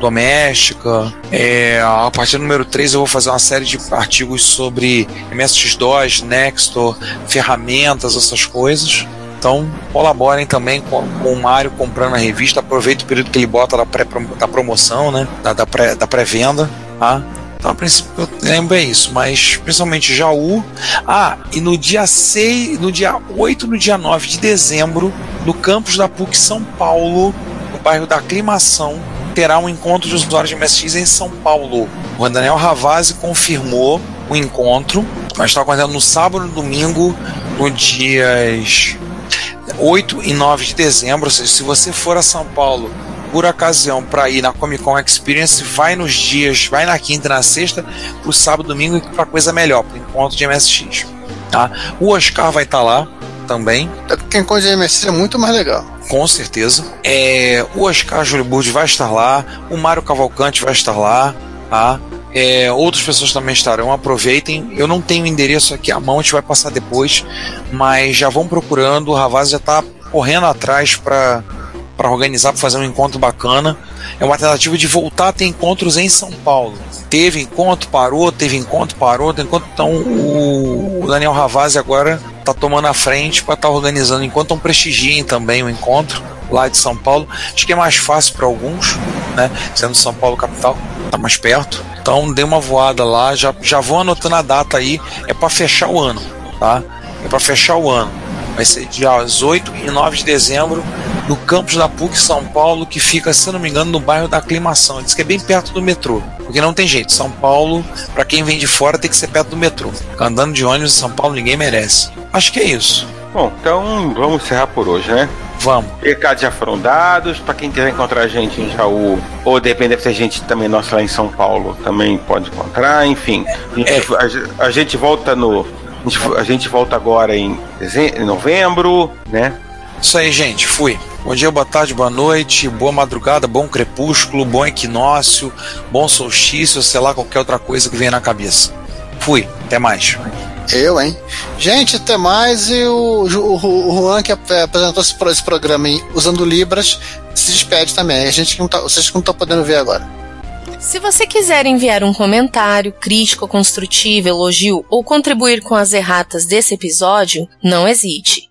doméstica. É, a partir do número 3 eu vou fazer uma série de artigos sobre MSX2, Nextor, ferramentas, essas coisas. Então colaborem também com, com o Mário comprando a revista. Aproveita o período que ele bota da, pré, da promoção, né? Da, da, pré, da pré-venda. Tá? Então, a princípio, eu lembro é isso, mas principalmente Jaú. Ah, e no dia 6, no dia 8 no dia 9 de dezembro, no campus da PUC São Paulo, no bairro da Aclimação, terá um encontro de usuários de MSX em São Paulo. O Daniel Ravazzi confirmou o encontro, mas está acontecendo no sábado e no domingo, no dias 8 e 9 de dezembro. Ou seja, se você for a São Paulo por ocasião para ir na Comic Con Experience, vai nos dias, vai na quinta e na sexta, pro sábado e domingo para coisa melhor, pro encontro de MSX. Tá? O Oscar vai estar tá lá também. Até porque encontro de MSX é muito mais legal. Com certeza. É, o Oscar Júlio Burdi vai estar lá, o Mário Cavalcante vai estar lá, tá? É, outras pessoas também estarão, aproveitem. Eu não tenho endereço aqui à mão, a gente vai passar depois, mas já vão procurando. O Ravaz já está correndo atrás para para organizar, para fazer um encontro bacana. É uma tentativa de voltar a ter encontros em São Paulo. Teve encontro, parou, teve encontro, parou, teve encontro. Então o Daniel Ravazzi agora está tomando a frente para estar tá organizando enquanto não prestigiem também o encontro lá de São Paulo. Acho que é mais fácil para alguns, né? Sendo São Paulo capital, tá mais perto. Então dê uma voada lá, já, já vou anotando a data aí, é para fechar o ano, tá? É para fechar o ano. Vai ser dias 8 e 9 de dezembro no campus da PUC São Paulo, que fica, se não me engano, no bairro da Aclimação. Diz que é bem perto do metrô. Porque não tem jeito. São Paulo, para quem vem de fora, tem que ser perto do metrô. Andando de ônibus em São Paulo, ninguém merece. Acho que é isso. Bom, então vamos encerrar por hoje, né? Vamos. Recados já foram dados. Para quem quiser encontrar a gente em Jaú, ou depender se a gente também nossa lá em São Paulo, também pode encontrar. Enfim, a gente, é. a, a gente volta no. A gente, a gente volta agora em, em novembro, né? Isso aí, gente. Fui. Bom dia, boa tarde, boa noite, boa madrugada, bom crepúsculo, bom equinócio, bom solstício, sei lá, qualquer outra coisa que venha na cabeça. Fui, até mais. Eu, hein? Gente, até mais. E o, o, Juan, que apresentou esse, esse programa aí, usando Libras, se despede também. A gente não tá, vocês não estão podendo ver agora. Se você quiser enviar um comentário, crítico, construtivo, elogio ou contribuir com as erratas desse episódio, não hesite.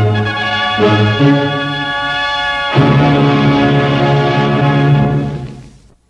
Thank you.